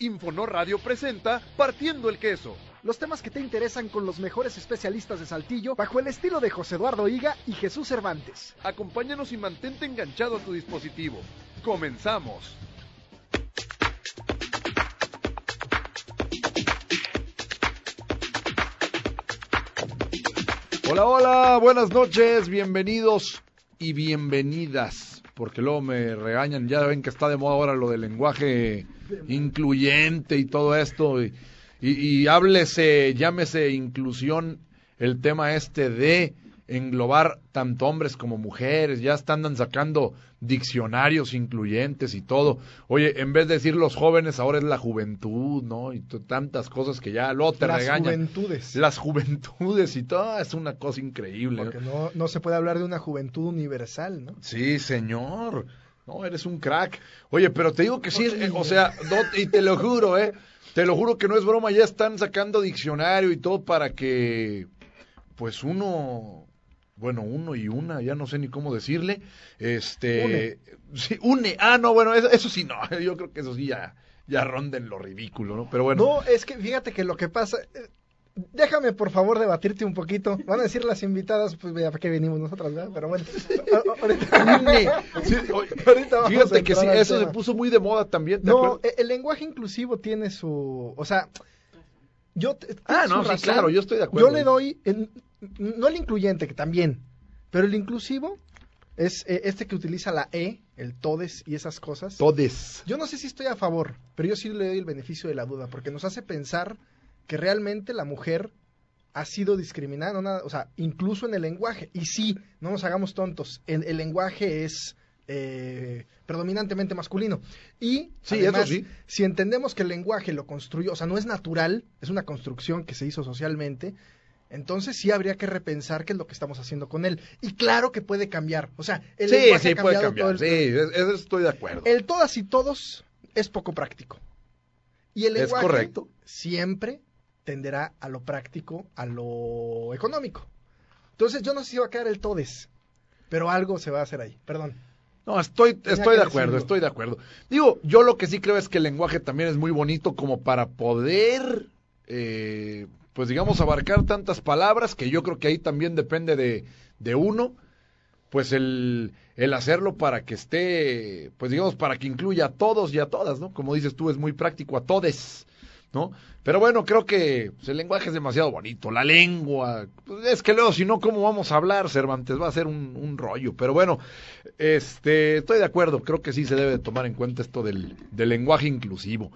Infonor Radio presenta Partiendo el Queso. Los temas que te interesan con los mejores especialistas de Saltillo bajo el estilo de José Eduardo Higa y Jesús Cervantes. Acompáñanos y mantente enganchado a tu dispositivo. Comenzamos. Hola, hola, buenas noches, bienvenidos y bienvenidas. Porque luego me regañan, ya ven que está de moda ahora lo del lenguaje incluyente y todo esto. Y, y, háblese, llámese inclusión, el tema este de englobar tanto hombres como mujeres, ya están sacando diccionarios incluyentes y todo. Oye, en vez de decir los jóvenes, ahora es la juventud, ¿no? Y tantas cosas que ya luego te Las regañan. juventudes. Las juventudes y todo, es una cosa increíble. Porque no, no se puede hablar de una juventud universal, ¿no? Sí, señor. No, eres un crack. Oye, pero te digo que sí, eh, o sea, no, y te lo juro, ¿eh? Te lo juro que no es broma, ya están sacando diccionario y todo para que, pues uno, bueno, uno y una, ya no sé ni cómo decirle, este, Une. sí, une, ah, no, bueno, eso, eso sí, no, yo creo que eso sí ya, ya ronden lo ridículo, ¿no? Pero bueno. No, es que fíjate que lo que pasa... eh, Déjame, por favor, debatirte un poquito. Van a decir las invitadas, pues ya para qué venimos nosotras, ¿verdad? Pero bueno, ahorita, Sí, ahorita vamos a fíjate que sí, eso se puso muy de moda también. ¿te No, acuerdas? e- el lenguaje inclusivo tiene su... O sea, yo... Ah, no, sí, razón. claro, yo estoy de acuerdo. Yo le doy, el- no el incluyente, que también, pero el inclusivo es eh, este que utiliza la E, el todes y esas cosas. Todes. Yo no sé si estoy a favor, pero yo sí le doy el beneficio de la duda, porque nos hace pensar que realmente la mujer ha sido discriminada, no nada- o sea, incluso en el lenguaje. Y sí, no nos hagamos tontos, el, el lenguaje es eh, predominantemente masculino. Y Sí, además, eso sí. si entendemos que el lenguaje lo construyó, o sea, no es natural, es una construcción que se hizo socialmente, entonces sí habría que repensar qué es lo que estamos haciendo con él. Y claro que puede cambiar, o sea, el Sí, lenguaje sí, ha puede todo cambiar. el- Sí, estoy de acuerdo. el todas y todos es poco práctico. Y el Es lenguaje correcto. siempre tenderá a lo práctico, a lo económico. Entonces yo no sé si va a quedar el todes, pero algo se va a hacer ahí. Perdón. No, estoy, Tenía estoy de acuerdo, decirlo. estoy de acuerdo. Digo, yo lo que sí creo es que el lenguaje también es muy bonito como para poder, eh, pues digamos, abarcar tantas palabras que yo creo que ahí también depende de, de uno, pues el, el hacerlo para que esté, pues digamos, para que incluya a todos y a todas, ¿no? Como dices tú, es muy práctico a todes, ¿no? Pero bueno, creo que pues, el lenguaje es demasiado bonito, la lengua, pues, es que luego si no, ¿cómo vamos a hablar, Cervantes? Va a ser un, un rollo, pero bueno, este, estoy de acuerdo, creo que sí se debe de tomar en cuenta esto del, del lenguaje inclusivo.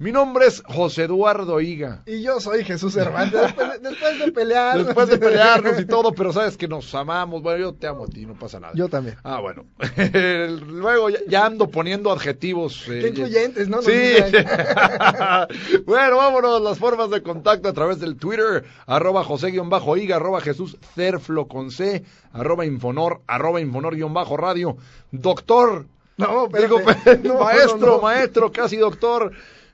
Mi nombre es José Eduardo Higa. Y yo soy Jesús Cervantes. Después, de- después de pelear. Después de pelearnos y todo, pero sabes que nos amamos. Bueno, yo te amo a ti, no pasa nada. Yo también. Ah, bueno. Luego ya, ya ando poniendo adjetivos. eh, Qué incluyentes, ¿no? Nos Sí. dicen. bueno, vámonos. Las formas de contacto a través del Twitter, arroba José-Higa, arroba Jesús Cerflo con C, arroba Infonor, arroba Infonor-radio. Doctor, No, digo, No, maestro, no, no. maestro, casi doctor.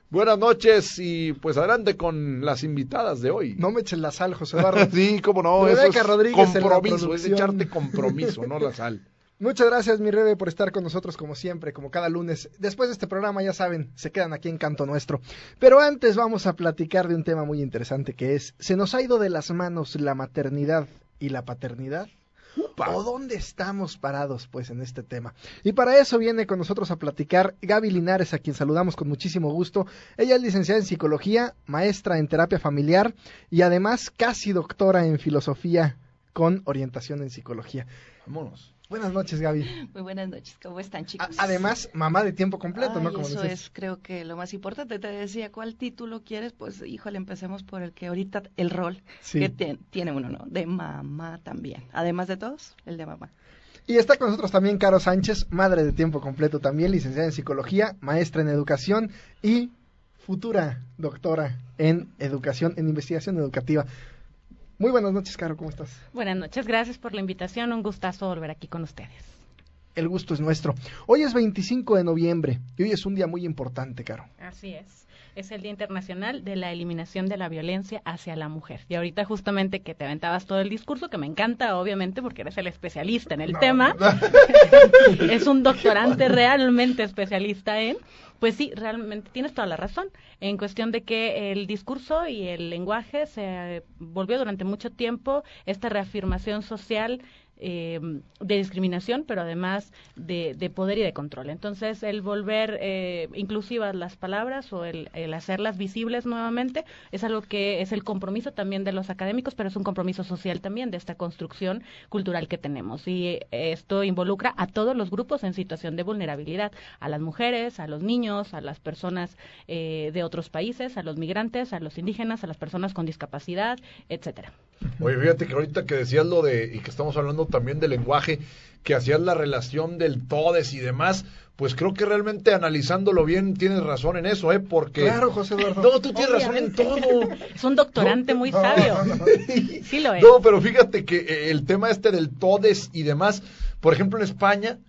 Buenas noches y pues adelante con las invitadas de hoy. No me eches la sal, José Eduardo. Sí, cómo no, eso es Rodríguez compromiso, es echarte compromiso, no la sal. Muchas gracias, mi Rebe, por estar con nosotros como siempre, como cada lunes. Después de este programa, ya saben, se quedan aquí en Canto Nuestro. Pero antes vamos a platicar de un tema muy interesante que es, ¿se nos ha ido de las manos la maternidad y la paternidad? ¿O dónde estamos parados, pues, en este tema? Y para eso viene con nosotros a platicar Gaby Linares, a quien saludamos con muchísimo gusto. Ella es licenciada en psicología, maestra en terapia familiar y además casi doctora en filosofía con orientación en psicología. Vámonos. Buenas noches, Gaby. Muy buenas noches, ¿cómo están A- chicos? además, mamá de tiempo completo, ¿no? Como eso es, creo que lo más importante. Te decía, ¿cuál título quieres? Pues, híjole, empecemos por el que ahorita, el rol Sí. que te- tiene uno, ¿no? De mamá también. Además de todos, el de mamá. Y está con nosotros también Caro Sánchez, madre de tiempo completo también, licenciada en psicología, maestra en educación y futura doctora en educación, en investigación educativa. Muy buenas noches, Caro, ¿cómo estás? Buenas noches, gracias por la invitación, un gustazo volver aquí con ustedes. El gusto es nuestro. Hoy es 25 de noviembre y hoy es un día muy importante, Caro. Así es. Es el Día Internacional de la Eliminación de la Violencia hacia la Mujer. Y ahorita justamente que te aventabas todo el discurso, que me encanta, obviamente, porque eres el especialista en el tema. es un doctorante realmente especialista en pues sí, realmente tienes toda la razón en cuestión de que el discurso y el lenguaje se volvió durante mucho tiempo esta reafirmación social eh, de discriminación, pero además de, de, poder y de control. Entonces, el volver eh, inclusivas las palabras o el, hacerlas visibles nuevamente es algo que es el compromiso también de los académicos, pero es un compromiso social también de esta construcción cultural que tenemos. Y esto involucra a todos los grupos en situación de vulnerabilidad, a las mujeres, a los niños, a las personas eh, de otros países, a los migrantes, a los indígenas, a las personas con discapacidad, etcétera. Oye, fíjate que ahorita que decías lo de, y que estamos hablando también del lenguaje, que hacías la relación del todes y demás, pues creo que realmente analizándolo bien tienes razón en eso, ¿eh? Porque... Claro, José Eduardo. No, tú tienes razón en todo. Es un doctorante No, muy sabio. no, no. Sí lo es. No, pero fíjate que eh, el tema este del todes y demás, por ejemplo en España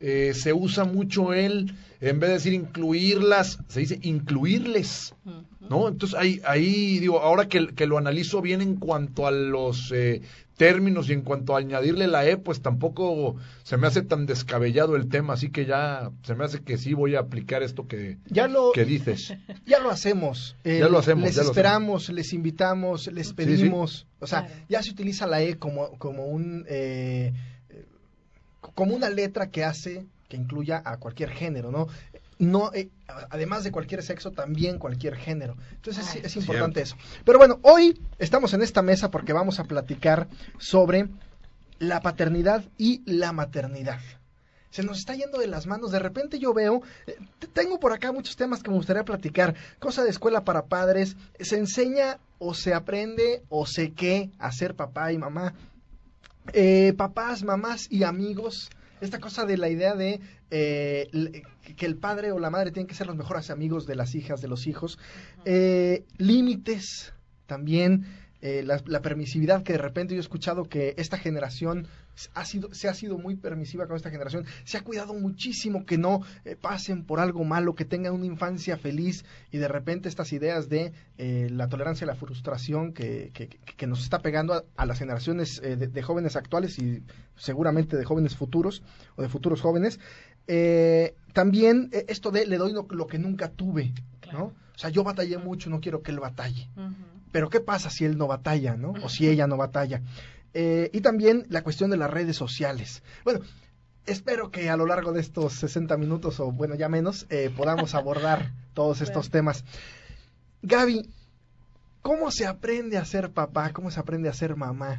eh, se usa mucho el, en vez de decir incluirlas, se dice incluirles. ¿No? Entonces ahí, ahí digo, ahora que, que lo analizo bien en cuanto a los eh, términos y en cuanto a añadirle la E, pues tampoco se me hace tan descabellado el tema, así que ya se me hace que sí voy a aplicar esto que, Ya lo, que dices. ya lo hacemos. Eh, Ya lo hacemos, Les ya lo esperamos, les invitamos, les sí. pedimos. O sea, Claro. ya se utiliza la E como, como un... eh, eh, como una letra que hace que incluya a cualquier género, ¿no? No, eh, además de cualquier sexo, también cualquier género. Entonces es, Ay. es importante eso. Pero bueno, hoy estamos en esta mesa porque vamos a platicar sobre la paternidad y la maternidad. Se nos está yendo de las manos. De repente yo veo, eh, tengo por acá muchos temas que me gustaría platicar. Cosa de escuela para padres. Se enseña o se aprende o se qué a ser papá y mamá. Eh, papás, mamás y amigos. Esta cosa de la idea de eh, l- que el padre o la madre tienen que ser los mejores amigos de las hijas, de los hijos. Eh, límites también. eh, la, la permisividad que de repente yo he escuchado que esta generación ha sido, se ha sido muy permisiva con esta generación, se ha cuidado muchísimo que no eh, pasen por algo malo, que tengan una infancia feliz y de repente estas ideas de eh, la tolerancia y la frustración que, que, que nos está pegando a, a las generaciones eh, de, de jóvenes actuales y seguramente de jóvenes futuros o de futuros jóvenes. Eh, también eh, esto de le doy lo, lo que nunca tuve, ¿no? O sea, yo batallé mucho, no quiero que él batalle. Pero ¿qué pasa si él no batalla, no? O si ella no batalla. Eh, y también la cuestión de las redes sociales. Bueno, espero que a lo largo de estos 60 minutos, o bueno, ya menos, eh, podamos abordar todos estos temas. Gaby, ¿cómo se aprende a ser papá? ¿Cómo se aprende a ser mamá?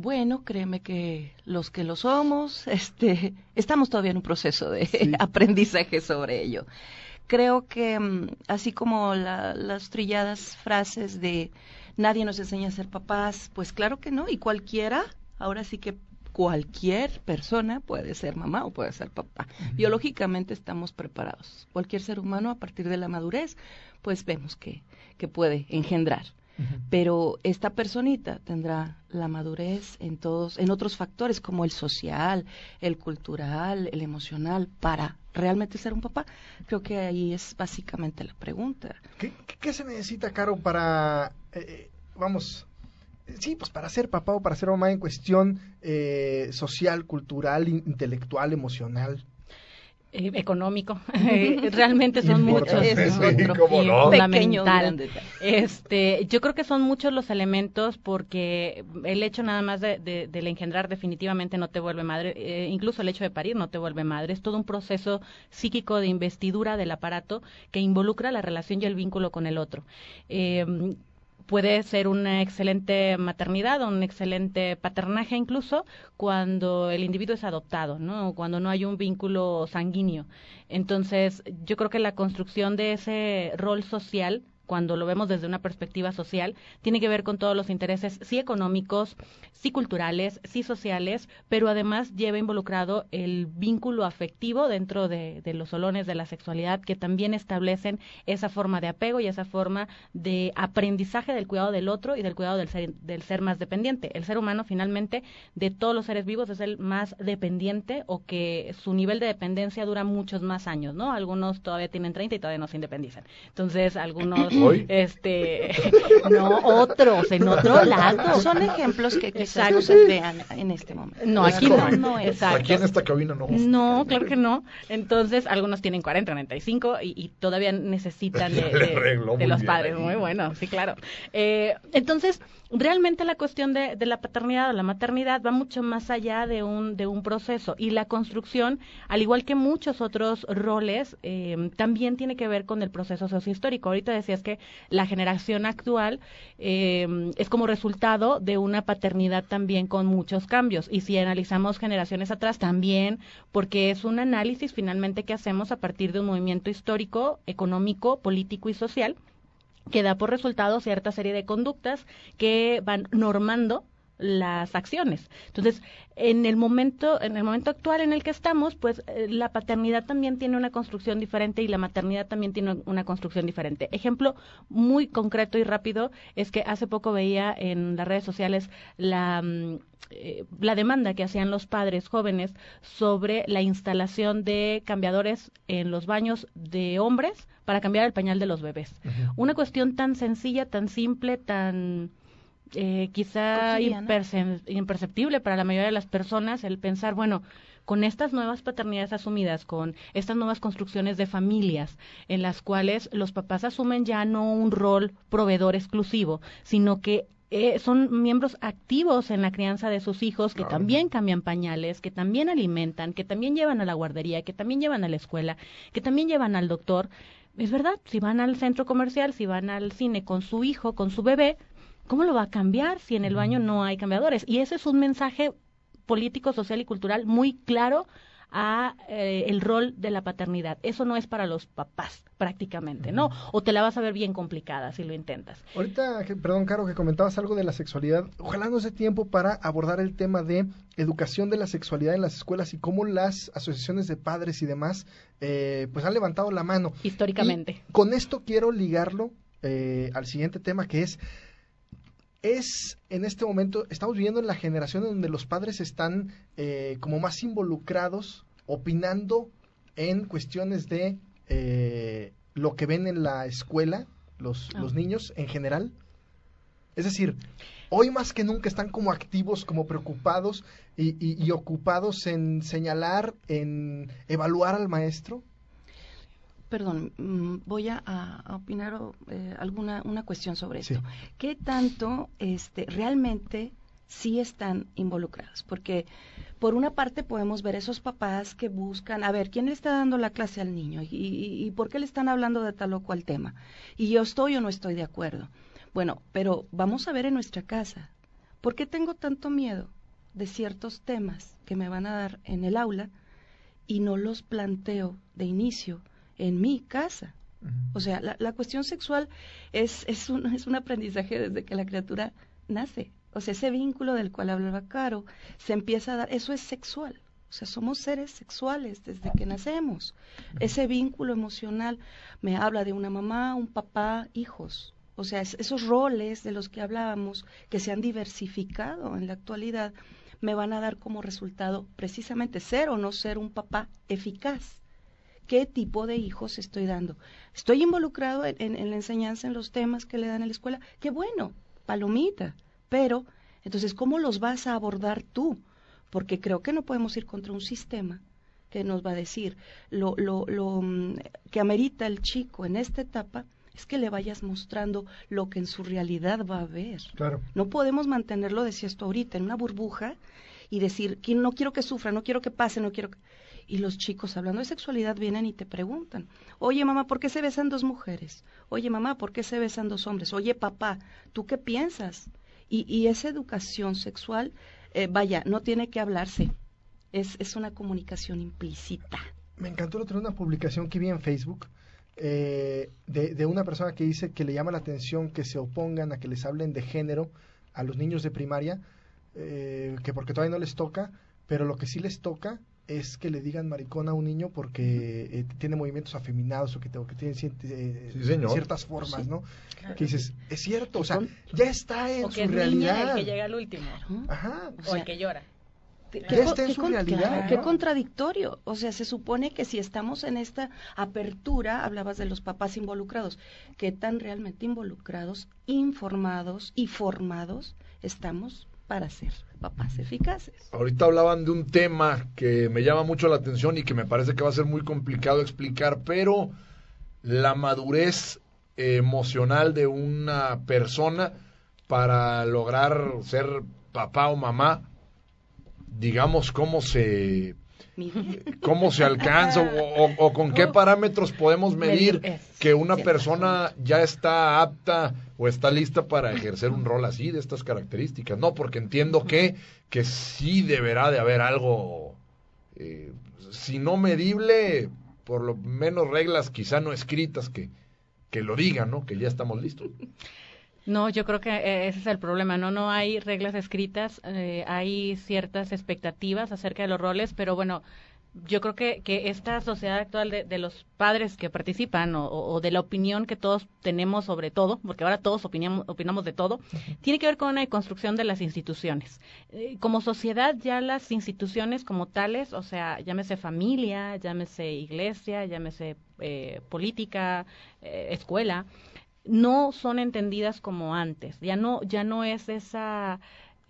Bueno, créeme que los que lo somos, este, estamos todavía en un proceso de Sí. aprendizaje sobre ello. Creo que mm, así como la- las trilladas frases de nadie nos enseña a ser papás, pues claro que no, y cualquiera, ahora sí que cualquier persona puede ser mamá o puede ser papá. Biológicamente estamos preparados. Cualquier ser humano a partir de la madurez, pues vemos que, que puede engendrar pero esta personita tendrá la madurez en todos, en otros factores como el social, el cultural, el emocional, para realmente ser un papá. Creo que ahí es básicamente la pregunta. ¿Qué, qué- se necesita, Caro, para, eh, eh, vamos, eh, sí, pues para ser papá o para ser mamá en cuestión eh, social, cultural, in- intelectual, emocional? Eh, económico. Eh, Realmente son muchos. Es sí, otro, no. Pequeño, fundamental. Este, yo creo que son muchos los elementos porque el hecho nada más de, de- del engendrar definitivamente no te vuelve madre, eh, incluso el hecho de parir no te vuelve madre, es todo un proceso psíquico de investidura del aparato que involucra la relación y el vínculo con el otro. Puede ser una excelente maternidad o un excelente paternaje incluso cuando el individuo es adoptado, ¿no? Cuando no hay un vínculo sanguíneo. Entonces, yo creo que la construcción de ese rol social cuando lo vemos desde una perspectiva social, tiene que ver con todos los intereses, sí económicos, sí culturales, sí sociales, pero además lleva involucrado el vínculo afectivo dentro de, los solones de la sexualidad que también establecen esa forma de apego y esa forma de aprendizaje del cuidado del otro y del cuidado del ser, del ser más dependiente. El ser humano finalmente de todos los seres vivos es el más dependiente o que su nivel de dependencia dura muchos más años, ¿no? Algunos todavía tienen 30 y todavía no se independizan. Entonces, algunos este no otros en otro lado. Son ejemplos que quizás no se vean en este momento. No, aquí no. Aquí en esta cabina no. No, claro que no. Entonces, algunos tienen 40, 95 y, y todavía necesitan de, los padres. Muy bueno, sí, claro. Eh, entonces, realmente la cuestión de, de, la paternidad o la maternidad va mucho más allá de un, de un proceso y la construcción, al igual que muchos otros roles, eh, también tiene que ver con el proceso sociohistórico. Ahorita decías que la generación actual eh, es como resultado de una paternidad también con muchos cambios. Y si analizamos generaciones atrás también, porque es un análisis finalmente que hacemos a partir de un movimiento histórico, económico, político y social que da por resultado cierta serie de conductas que van normando las acciones. Entonces, en el momento, en el momento actual en el que estamos, pues eh, la paternidad también tiene una construcción diferente y la maternidad también tiene una construcción diferente. Ejemplo muy concreto y rápido es que hace poco veía en las redes sociales la mm, eh, la demanda que hacían los padres jóvenes sobre la instalación de cambiadores en los baños de hombres para cambiar el pañal de los bebés. Una cuestión tan sencilla, tan simple, tan eh, quizá imperceptible para la mayoría de las personas el pensar, bueno, con estas nuevas paternidades asumidas, con estas nuevas construcciones de familias en las cuales los papás asumen ya no un rol proveedor exclusivo, sino que eh, son miembros activos en la crianza de sus hijos, que también cambian pañales, que también alimentan, que también llevan a la guardería, que también llevan a la escuela, que también llevan al doctor. Es verdad, si van al centro comercial, si van al cine con su hijo, con su bebé, ¿cómo lo va a cambiar si en el baño no hay cambiadores? Y ese es un mensaje político, social y cultural muy claro a eh, el rol de la paternidad. Eso no es para los papás prácticamente, ¿no? O te la vas a ver bien complicada si lo intentas. Ahorita, perdón, Caro, que comentabas algo de la sexualidad. Ojalá no sea tiempo para abordar el tema de educación de la sexualidad en las escuelas y cómo las asociaciones de padres y demás eh, pues han levantado la mano. Históricamente. con esto quiero ligarlo eh, al siguiente tema que es es en este momento, estamos viviendo en la generación en donde los padres están eh, como más involucrados, opinando en cuestiones de eh, lo que ven en la escuela, los, ah. los niños en general. Es decir, hoy más que nunca están como activos, como preocupados y, y ocupados en señalar, en evaluar al maestro perdón, mm, voy a, opinar eh, alguna una cuestión sobre esto. ¿Qué tanto este, realmente sí están involucrados? Porque por una parte podemos ver esos papás que buscan, a ver, ¿quién le está dando la clase al niño? ¿Y, y por qué le están hablando de tal o cual tema? Y yo estoy o no estoy de acuerdo. Bueno, pero vamos a ver en nuestra casa, ¿por qué tengo tanto miedo de ciertos temas que me van a dar en el aula y no los planteo de inicio en mi casa. O sea, la, la cuestión sexual es, es, un, es un aprendizaje desde que la criatura nace. O sea, ese vínculo del cual hablaba Caro se empieza a dar, eso es sexual. O sea, somos seres sexuales desde que nacemos. Ese vínculo emocional me habla de una mamá, un papá, hijos. O sea, esos roles de los que hablábamos, que se han diversificado en la actualidad, me van a dar como resultado precisamente ser o no ser un papá eficaz qué tipo de hijos estoy dando. Estoy involucrado en, la enseñanza, en los temas que le dan en la escuela. Qué bueno, palomita. Pero, entonces, ¿cómo los vas a abordar tú? Porque creo que no podemos ir contra un sistema que nos va a decir lo, lo, lo mm, que amerita el chico en esta etapa es que le vayas mostrando lo que en su realidad va a ver. Claro. No podemos mantenerlo, decía esto ahorita, en una burbuja y decir, que no quiero que sufra, no quiero que pase, no quiero que... Y los chicos hablando de sexualidad vienen y te preguntan, oye mamá, ¿por qué se besan dos mujeres? Oye mamá, ¿por qué se besan dos hombres? Oye papá, ¿tú qué piensas? Y, esa educación sexual, eh, vaya, no tiene que hablarse, es, es una comunicación implícita. Me encantó el otro una publicación que vi en Facebook eh, de, de una persona que dice que le llama la atención que se opongan a que les hablen de género a los niños de primaria, eh, que porque todavía no les toca, pero lo que sí les toca es que le digan maricón a un niño porque eh, tiene movimientos afeminados o que, o que tiene eh, Sí, ciertas formas, ¿no? Que dices, es cierto, o sea, ya está en O que su es niña realidad. el que llega al último. O O sea, el que llora. ¿Qué- Ya qué está en qué su con- realidad, claro, ¿no? Qué contradictorio. O sea, se supone que si estamos en esta apertura, hablabas de los papás involucrados, ¿qué tan realmente involucrados, informados y formados estamos para ser papás eficaces? Ahorita hablaban de un tema que me llama mucho la atención y que me parece que va a ser muy complicado explicar, pero la madurez emocional de una persona para lograr ser papá o mamá, digamos, cómo se, cómo se alcanza o, o- o con qué parámetros podemos medir que una persona ya está apta o está lista para ejercer un rol así de estas características. No, porque entiendo que, que sí deberá de haber algo, eh, si no medible, por lo menos reglas quizá no escritas que, que lo digan, ¿no? Que ya estamos listos. No, yo creo que eh, ese es el problema, ¿no? No hay reglas escritas, eh, hay ciertas expectativas acerca de los roles, pero bueno, yo creo que, que esta sociedad actual de, de los padres que participan o, o- o de la opinión que todos tenemos sobre todo, porque ahora todos opinamos, opinamos de todo, tiene que ver con una construcción de las instituciones. Eh, como sociedad ya las instituciones como tales, o sea, llámese familia, llámese iglesia, llámese eh, política, eh, escuela, no son entendidas como antes. Ya no, ya no es esa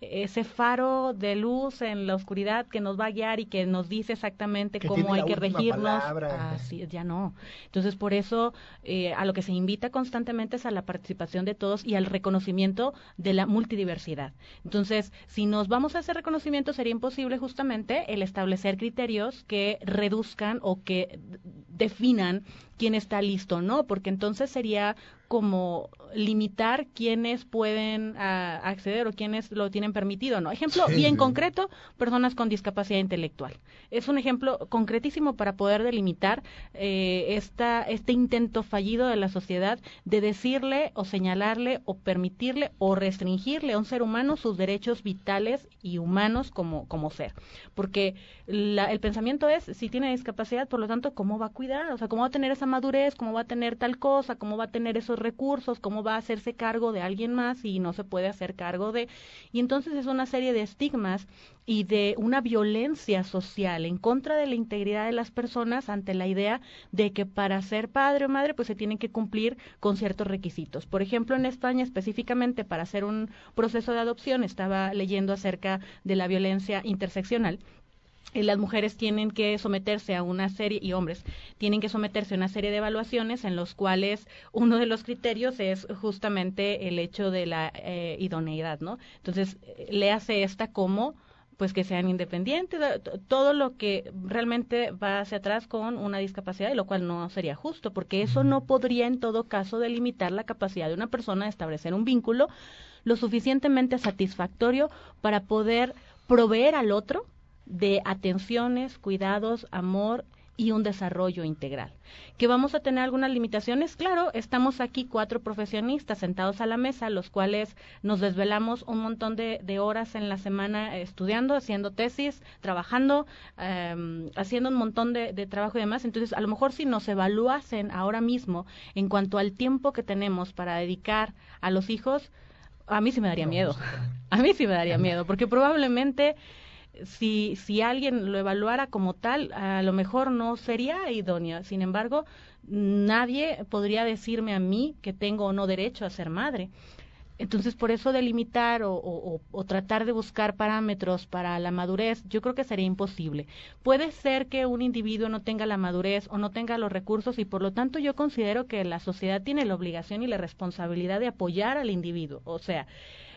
ese faro de luz en la oscuridad que nos va a guiar y que nos dice exactamente Que cómo hay que regirnos. Así, ya no. Entonces, por eso, eh, a lo que se invita constantemente es a la participación de todos y al reconocimiento de la multidiversidad. Entonces, si nos vamos a ese reconocimiento, sería imposible justamente el establecer criterios que reduzcan o que definan quién está listo, ¿no? Porque entonces sería como limitar quiénes pueden ah, acceder o quiénes lo tienen permitido, ¿no? Ejemplo Sí, bien sí. concreto, personas con discapacidad intelectual. Es un ejemplo concretísimo para poder delimitar eh, esta, este intento fallido de la sociedad de decirle o señalarle o permitirle o restringirle a un ser humano sus derechos vitales y humanos como, como ser. Porque la- el pensamiento es, si tiene discapacidad, por lo tanto, ¿cómo va a cuidar? O sea, ¿cómo va a tener esa madurez? ¿Cómo va a tener tal cosa? ¿Cómo va a tener esos recursos? ¿Cómo va a hacerse cargo de alguien más y no se puede hacer cargo de? Y entonces es una serie de estigmas y de una violencia social en contra de la integridad de las personas ante la idea de que para ser padre o madre pues se tienen que cumplir con ciertos requisitos. Por ejemplo, en España específicamente para hacer un proceso de adopción estaba leyendo acerca de la violencia interseccional las mujeres tienen que someterse a una serie, y hombres, tienen que someterse a una serie de evaluaciones en los cuales uno de los criterios es justamente el hecho de la eh, idoneidad, ¿no? Entonces, eh, le hace esta como pues que sean independientes, eh, todo lo que realmente va hacia atrás con una discapacidad, y lo cual no sería justo, porque eso no podría en todo caso delimitar la capacidad de una persona de establecer un vínculo lo suficientemente satisfactorio para poder proveer al otro de atenciones, cuidados, amor y un desarrollo integral. ¿Que vamos a tener algunas limitaciones? Claro, estamos aquí cuatro profesionistas sentados a la mesa, los cuales nos desvelamos un montón de, de horas en la semana estudiando, haciendo tesis, trabajando, eh, haciendo un montón de, de trabajo y demás. Entonces, a lo mejor si nos evaluasen ahora mismo en cuanto al tiempo que tenemos para dedicar a los hijos, a mí sí me daría miedo. A mí sí me daría miedo, porque probablemente si, si alguien lo evaluara como tal, a lo mejor no sería idónea. Sin embargo, nadie podría decirme a mí que tengo o no derecho a ser madre. Entonces, por eso delimitar o, o- o- o tratar de buscar parámetros para la madurez, yo creo que sería imposible. Puede ser que un individuo no tenga la madurez o no tenga los recursos y por lo tanto yo considero que la sociedad tiene la obligación y la responsabilidad de apoyar al individuo. O sea,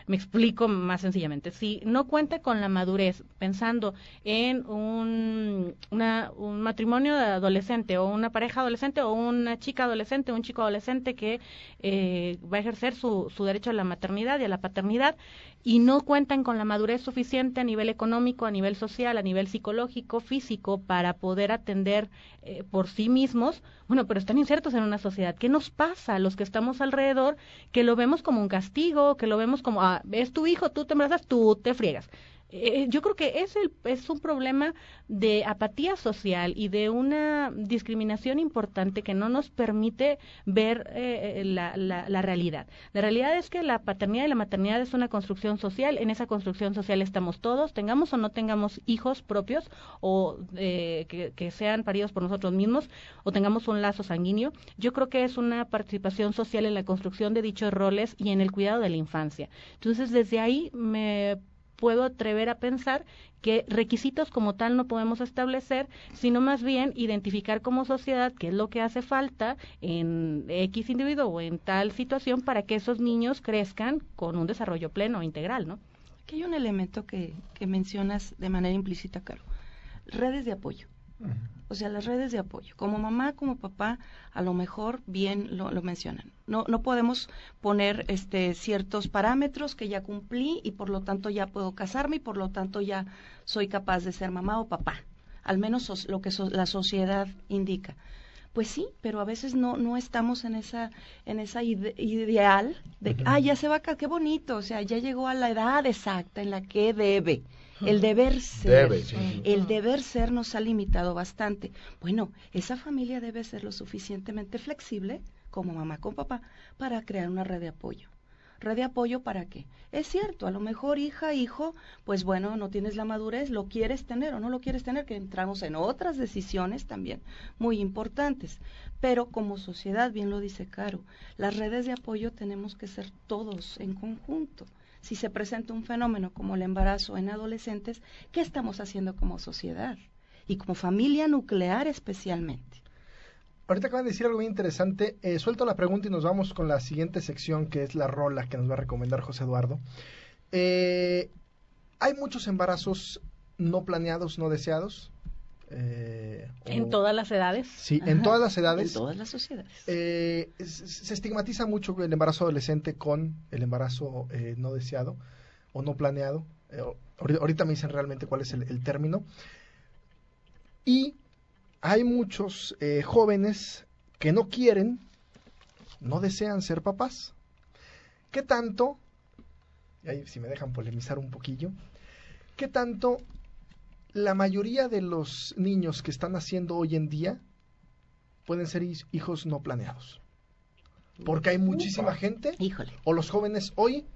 Me explico más sencillamente. Si no cuenta con la madurez pensando en un, un matrimonio adolescente o una pareja adolescente o una chica adolescente un chico adolescente que eh, va a ejercer su, su derecho a la maternidad y a la paternidad y no cuentan con la madurez suficiente a nivel económico, a nivel social, a nivel psicológico, físico, para poder atender eh, por sí mismos, bueno, pero están insertos en una sociedad. ¿Qué nos pasa a los que estamos alrededor que lo vemos como un castigo, que lo vemos como, es tu hijo, tú te embarazas, tú te friegas? Eh, yo creo que es, el, es un problema de apatía social y de una discriminación importante que no nos permite ver eh, eh, la, la, realidad. La realidad es que la paternidad y la maternidad es una construcción social. En esa construcción social estamos todos, tengamos o no tengamos hijos propios o que, que sean paridos por nosotros mismos o tengamos un lazo sanguíneo. Yo creo que es una participación social en la construcción de dichos roles y en el cuidado de la infancia. Entonces, desde ahí me puedo atrever a pensar que requisitos como tal no podemos establecer, sino más bien identificar como sociedad qué es lo que hace falta en X individuo o en tal situación para que esos niños crezcan con un desarrollo pleno e integral, ¿no? Aquí hay un elemento que, que mencionas de manera implícita, Caro. Redes de apoyo. O sea, las redes de apoyo. Como mamá, como papá, a lo mejor bien lo, mencionan. No, no podemos poner este, ciertos parámetros que ya cumplí y por lo tanto ya puedo casarme y por lo tanto ya soy capaz de ser mamá o papá. Al menos lo que la sociedad indica. Pues sí, pero a veces no, no estamos en esa, en esa ideal de, ah, ya se va a qué bonito, o sea, ya llegó a la edad exacta en la que debe. El deber ser. El deber ser nos ha limitado bastante. Bueno, esa familia debe ser lo suficientemente flexible, como mamá con papá, para crear una red de apoyo. ¿Red de apoyo para qué? Es cierto, a lo mejor hija, hijo, pues bueno, no tienes la madurez, lo quieres tener o no lo quieres tener, que entramos en otras decisiones también muy importantes. Pero como sociedad, bien lo dice Caro, las redes de apoyo tenemos que ser todos en conjunto si se presenta un fenómeno como el embarazo en adolescentes, ¿qué estamos haciendo como sociedad? Y como familia nuclear especialmente. Ahorita acaban de decir algo muy interesante. Eh, suelto la pregunta y nos vamos con la siguiente sección, que es la rola que nos va a recomendar José Eduardo. Eh, hay muchos embarazos no planeados, no deseados. Eh, en todas las edades. Sí, en todas las edades. En todas las sociedades. Eh, se estigmatiza mucho el embarazo adolescente con el embarazo eh, no deseado o no planeado. ahorita me dicen realmente cuál es el, término. Y hay muchos jóvenes que no quieren, no desean ser papás. ¿Qué tanto? Y ahí si me dejan polemizar un poquillo. ¿Qué tanto la mayoría de los niños que están naciendo hoy en día pueden ser hijos no planeados. Porque hay muchísima gente, Híjole. o los jóvenes hoy,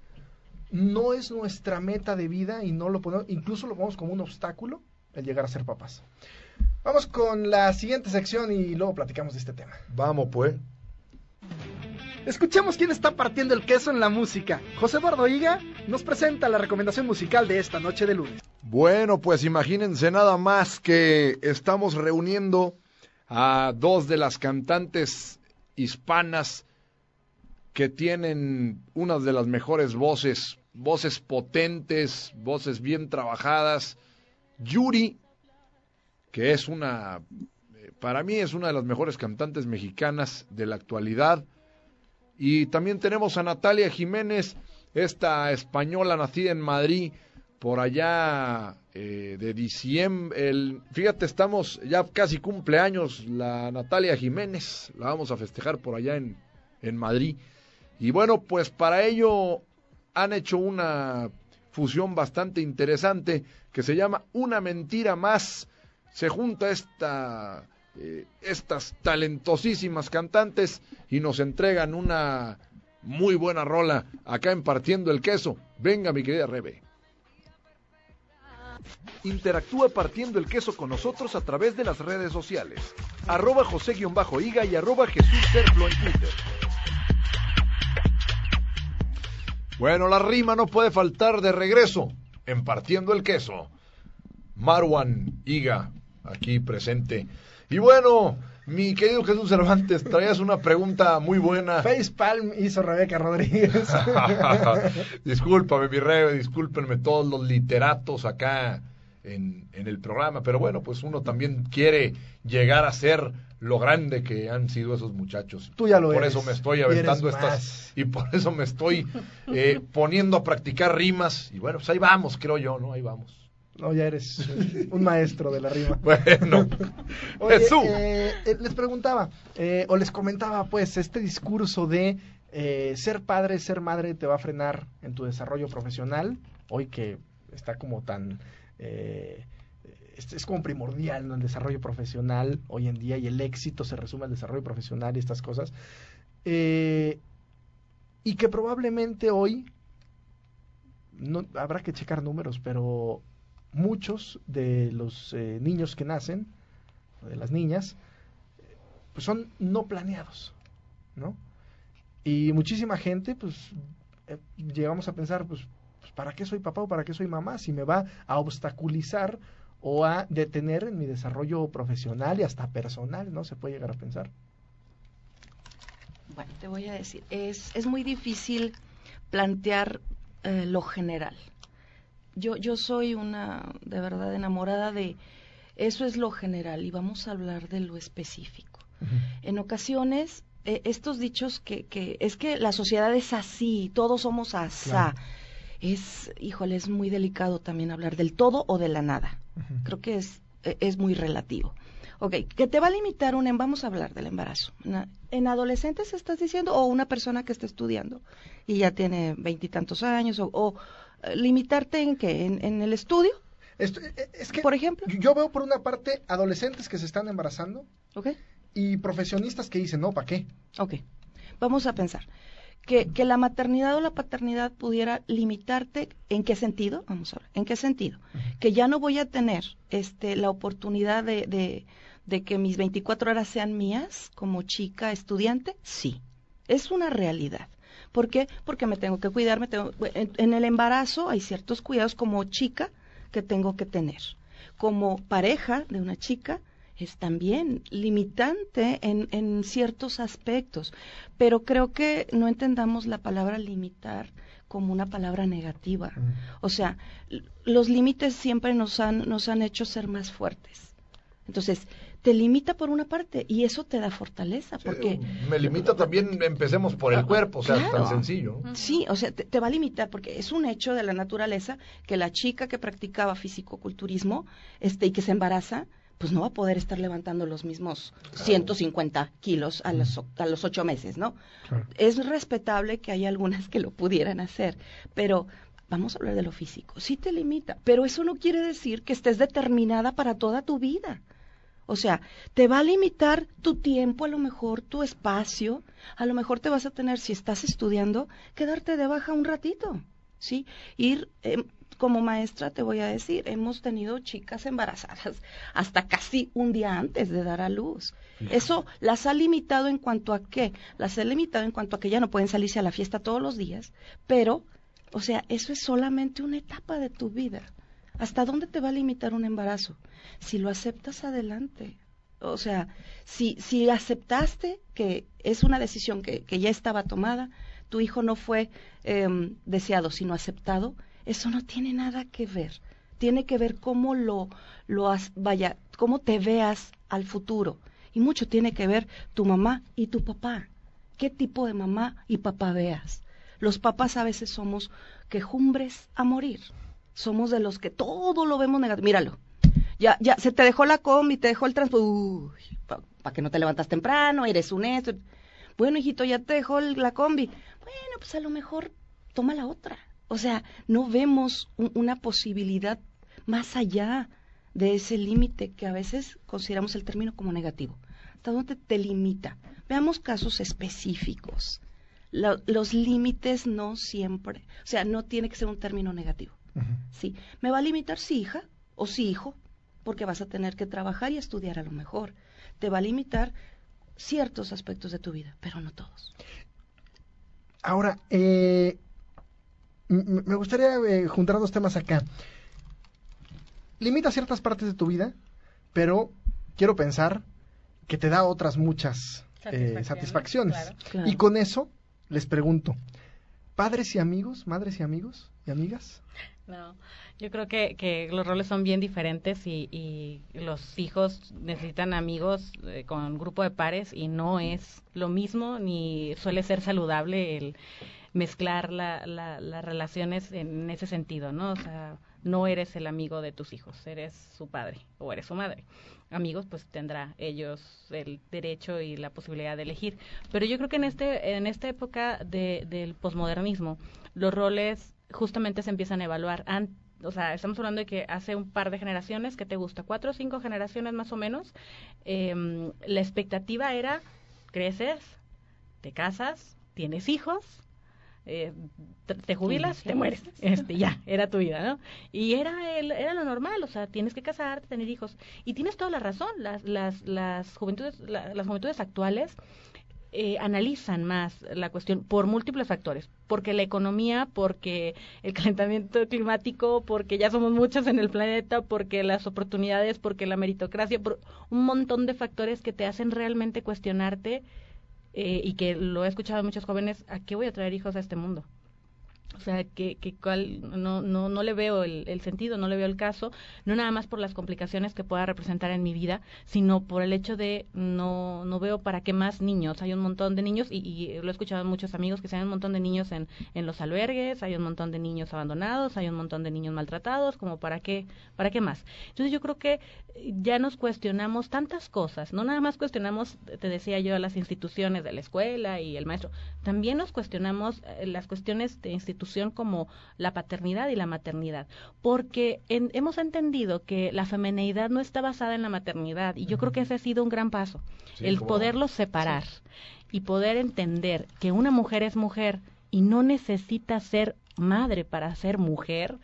no es nuestra meta de vida y no lo ponemos, incluso lo ponemos como un obstáculo el llegar a ser papás. Vamos con la siguiente sección y luego platicamos de este tema. Vamos pues. Escuchemos quién está partiendo el queso en la música. José Eduardo Higa nos presenta la recomendación musical de esta noche de lunes. Bueno, pues imagínense nada más que estamos reuniendo a dos de las cantantes hispanas que tienen una de las mejores voces, voces potentes, voces bien trabajadas. Yuri, que es una, para mí es una de las mejores cantantes mexicanas de la actualidad. Y también tenemos a Natalia Jiménez, esta española nacida en Madrid por allá eh, de diciembre. El, fíjate, estamos ya casi cumpleaños la Natalia Jiménez, la vamos a festejar por allá en, en Madrid. Y bueno, pues para ello han hecho una fusión bastante interesante que se llama Una mentira más. Se junta esta eh, estas talentosísimas cantantes y nos entregan una muy buena rola acá en Partiendo el Queso. Venga, mi querida Rebe. Interactúa partiendo el queso con nosotros a través de las redes sociales. Arroba José-Higa y arroba Jesús en Twitter. Bueno, la rima no puede faltar de regreso en Partiendo el Queso. Marwan Higa, aquí presente. Y bueno, Mi querido Jesús Cervantes, traías una pregunta muy buena. Facepalm hizo Rebeca Rodríguez. Discúlpame, mi rey, discúlpenme todos los literatos acá en, en, el programa, pero bueno, pues uno también quiere llegar a ser lo grande que han sido esos muchachos. Tú ya lo Por eres. eso me estoy aventando estas más. y por eso me estoy eh, poniendo a practicar rimas y bueno, pues ahí vamos, creo yo, ¿no? Ahí vamos. No, ya eres un maestro de la rima. Bueno, Oye, eh, eh, les preguntaba, eh, o les comentaba, pues, este discurso de eh, ser padre, ser madre te va a frenar en tu desarrollo profesional, hoy que está como tan... es, es como primordial ¿no? el desarrollo profesional hoy en día y el éxito se resume al desarrollo profesional y estas cosas. Y que probablemente hoy, no, habrá que checar números, pero muchos de los eh, niños que nacen, de las niñas, pues son no planeados, ¿no? Y muchísima gente, pues, eh, llegamos a pensar, pues, pues, ¿para qué soy papá o para qué soy mamá? Si me va a obstaculizar o a detener en mi desarrollo profesional y hasta personal, ¿no? Se puede llegar a pensar. Bueno, te voy a decir, es, es muy difícil plantear eh, lo general. Yo, yo soy una, de verdad, enamorada de eso es lo general y vamos a hablar de lo específico. En ocasiones, eh, estos dichos que, que es que la sociedad es así, todos somos asá, Claro. es, híjole, es muy delicado también hablar del todo o de la nada. Creo que es, eh, es muy relativo. Ok, que te va a limitar un, vamos a hablar del embarazo. En adolescentes estás diciendo, o una persona que está estudiando y ya tiene veintitantos años, o, o, limitarte en qué, en, en el estudio, Esto- eh, es que por ejemplo. yo- veo por una parte adolescentes que se están embarazando y profesionistas que dicen, no, ¿para qué? ok. Vamos a pensar. Que, que la maternidad o la paternidad pudiera limitarte, ¿en qué sentido? Vamos a ver, ¿en qué sentido? Que ya no voy a tener este, la oportunidad de, de, de que mis 24 horas sean mías como chica estudiante, sí, es una realidad. ¿Por qué? Porque me tengo que cuidar, me tengo, en, en el embarazo hay ciertos cuidados como chica que tengo que tener. Como pareja de una chica es también limitante en, en ciertos aspectos, pero creo que no entendamos la palabra limitar como una palabra negativa. O sea, los límites siempre nos han, nos han hecho ser más fuertes. Entonces, te limita por una parte y eso te da fortaleza, porque me limita también, empecemos por el cuerpo, o sea, Claro. tan sencillo. Sí, o sea, te, te va a limitar porque es un hecho de la naturaleza que la chica que practicaba fisicoculturismo este, y que se embaraza, pues no va a poder estar levantando los mismos 150 kilos a los, o- a los ocho meses, ¿no? Es respetable que haya algunas que lo pudieran hacer, pero vamos a hablar de lo físico. Sí te limita, pero eso no quiere decir que estés determinada para toda tu vida. O sea, te va a limitar tu tiempo, a lo mejor tu espacio, a lo mejor te vas a tener, si estás estudiando, quedarte de baja un ratito, ¿sí? Ir, eh, como maestra te voy a decir, hemos tenido chicas embarazadas hasta casi un día antes de dar a luz. Eso las ha limitado en cuanto a qué? Las ha limitado en cuanto a que ya no pueden salirse a la fiesta todos los días, pero, o sea, eso es solamente una etapa de tu vida. ¿Hasta dónde te va a limitar un embarazo? Si lo aceptas, adelante. O sea, si, si aceptaste que es una decisión que, que ya estaba tomada, tu hijo no fue em, deseado, sino aceptado, eso no tiene nada que ver. Tiene que ver cómo lo, lo has, vaya, cómo te veas al futuro. Y mucho tiene que ver tu mamá y tu papá. ¿Qué tipo de mamá y papá veas? Los papás a veces somos quejumbres a morir. Somos de los que todo lo vemos negativo. Míralo. Ya, ya, se te dejó la combi, te dejó el transporte. Para que no te levantas temprano, eres un esto. Bueno, hijito, ya te dejó la combi. Bueno, pues a lo mejor toma la otra. O sea, no vemos un- una posibilidad más allá de ese límite que a veces consideramos el término como negativo. ¿Hasta dónde te limita? Veamos casos específicos. Lo- los límites no siempre, o sea, no tiene que ser un término negativo. ¿Sí? ¿Me va a limitar sí, hija o sí, hijo? Porque vas a tener que trabajar y estudiar a lo mejor. Te va a limitar ciertos aspectos de tu vida, pero no todos. Ahora, eh, me gustaría eh, juntar dos temas acá. Limita ciertas partes de tu vida, pero quiero pensar que te da otras muchas eh, satisfacciones. Y con eso les pregunto, ¿padres y amigos, madres y amigos amigas? No, yo creo que, que los roles son bien diferentes y, los hijos necesitan amigos eh, con grupo de pares y no es lo mismo ni suele ser saludable el mezclar la, las relaciones en ese sentido, ¿no? O sea, no eres el amigo de tus hijos, eres su padre o eres su madre. Amigos, pues tendrá ellos el derecho y la posibilidad de elegir. Pero yo creo que en este en esta época de, del posmodernismo, los roles justamente se empiezan a evaluar. o sea, estamos hablando de que hace un par de generaciones, que te gusta? Cuatro o cinco generaciones más o menos, em, la expectativa era, creces, te casas, tienes hijos, eh, te, jubilas, te mueres, este, ya, era tu vida, ¿no? Y era, el, era lo normal, o sea, tienes que casarte, tener hijos. Y tienes toda la razón, las, las, las juventudes, las juventudes actuales eh, analizan más la cuestión por múltiples factores, porque la economía, porque el calentamiento climático, porque ya somos muchos en el planeta, porque las oportunidades, porque la meritocracia, por un montón de factores que te hacen realmente cuestionarte eh, y que lo he escuchado a muchos jóvenes, ¿a qué voy a traer hijos a este mundo? O sea, que, que no, no, no le veo el, sentido, no le veo el caso, no nada más por las complicaciones que pueda representar en mi vida, sino por el hecho de no, no veo para qué más niños. Hay un montón de niños, y, lo he escuchado en muchos amigos, que se hay un montón de niños en, en los albergues, hay un montón de niños abandonados, hay un montón de niños maltratados, como para qué, para qué más. Entonces yo creo que ya nos cuestionamos tantas cosas, no nada más cuestionamos, te decía yo, las instituciones de la escuela y el maestro, también nos cuestionamos eh, las cuestiones de instituciones como la paternidad y la maternidad, porque hemos entendido que la femineidad no está basada en la maternidad y yo creo que ese ha sido un gran paso, el poderlos separar y poder entender que una mujer es mujer y no necesita ser madre para ser mujer,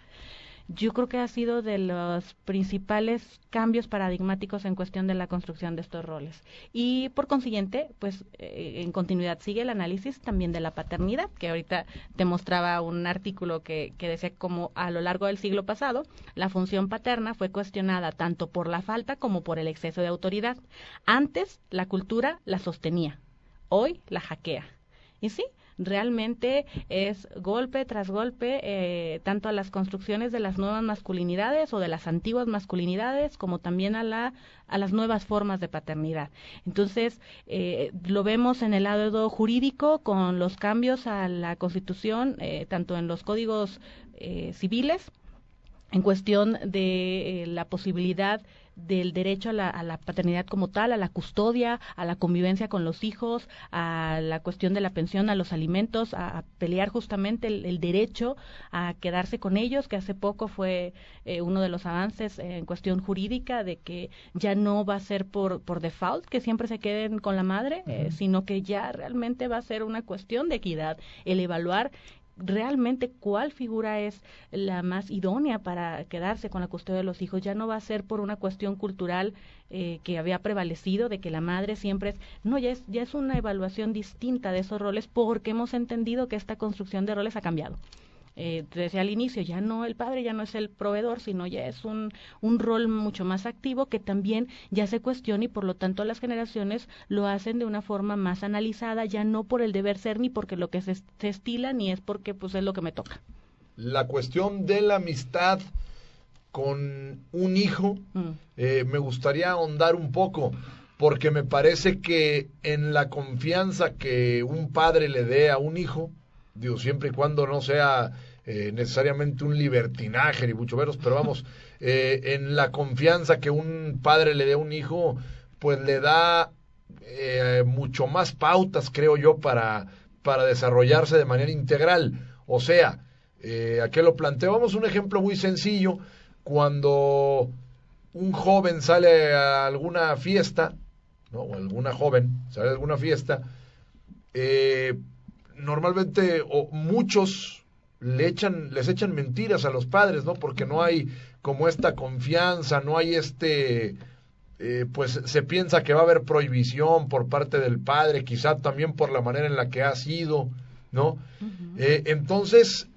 yo creo que ha sido de los principales cambios paradigmáticos en cuestión de la construcción de estos roles. Y por consiguiente, pues eh, en continuidad sigue el análisis también de la paternidad, que ahorita te mostraba un artículo que, que decía como a lo largo del siglo pasado, la función paterna fue cuestionada tanto por la falta como por el exceso de autoridad. Antes la cultura la sostenía, hoy la hackea. Y sí, realmente es golpe tras golpe eh, tanto a las construcciones de las nuevas masculinidades o de las antiguas masculinidades como también a la a las nuevas formas de paternidad. Entonces, eh, lo vemos en el lado jurídico con los cambios a la Constitución, eh, tanto en los códigos civiles, en cuestión de la posibilidad del derecho a la, paternidad como tal, a la custodia, a la convivencia con los hijos, a la cuestión de la pensión, a los alimentos, a, pelear justamente el, derecho a quedarse con ellos, que hace poco fue eh, uno de los avances en cuestión jurídica de que ya no va a ser por, por default que siempre se queden con la madre, eh, sino que ya realmente va a ser una cuestión de equidad el evaluar realmente cuál figura es la más idónea para quedarse con la custodia de los hijos. Ya no va a ser por una cuestión cultural eh, que había prevalecido de que la madre siempre es, no, ya es, ya es una evaluación distinta de esos roles porque hemos entendido que esta construcción de roles ha cambiado eh, decía al inicio, ya no el padre, ya no es el proveedor, sino ya es un, un rol mucho más activo que también ya se cuestiona y por lo tanto las generaciones lo hacen de una forma más analizada, ya no por el deber ser ni porque lo que se, estila, ni es porque pues es lo que me toca. La cuestión de la amistad con un hijo, mm. eh, me gustaría ahondar un poco, porque me parece que en la confianza que un padre le dé a un hijo, digo, siempre y cuando no sea eh, necesariamente un libertinaje ni mucho menos, pero vamos, eh, en la confianza que un padre le dé a un hijo, pues le da eh, mucho más pautas, creo yo, para, para desarrollarse de manera integral. O sea, ¿a qué lo planteo? Vamos un ejemplo muy sencillo, cuando un joven sale a alguna fiesta, ¿no? o alguna joven sale a alguna fiesta, eh, normalmente o muchos le echan, les echan mentiras a los padres, ¿no? Porque no hay como esta confianza, no hay este, eh, pues se piensa que va a haber prohibición por parte del padre, quizá también por la manera en la que ha sido, ¿no? Eh, entonces,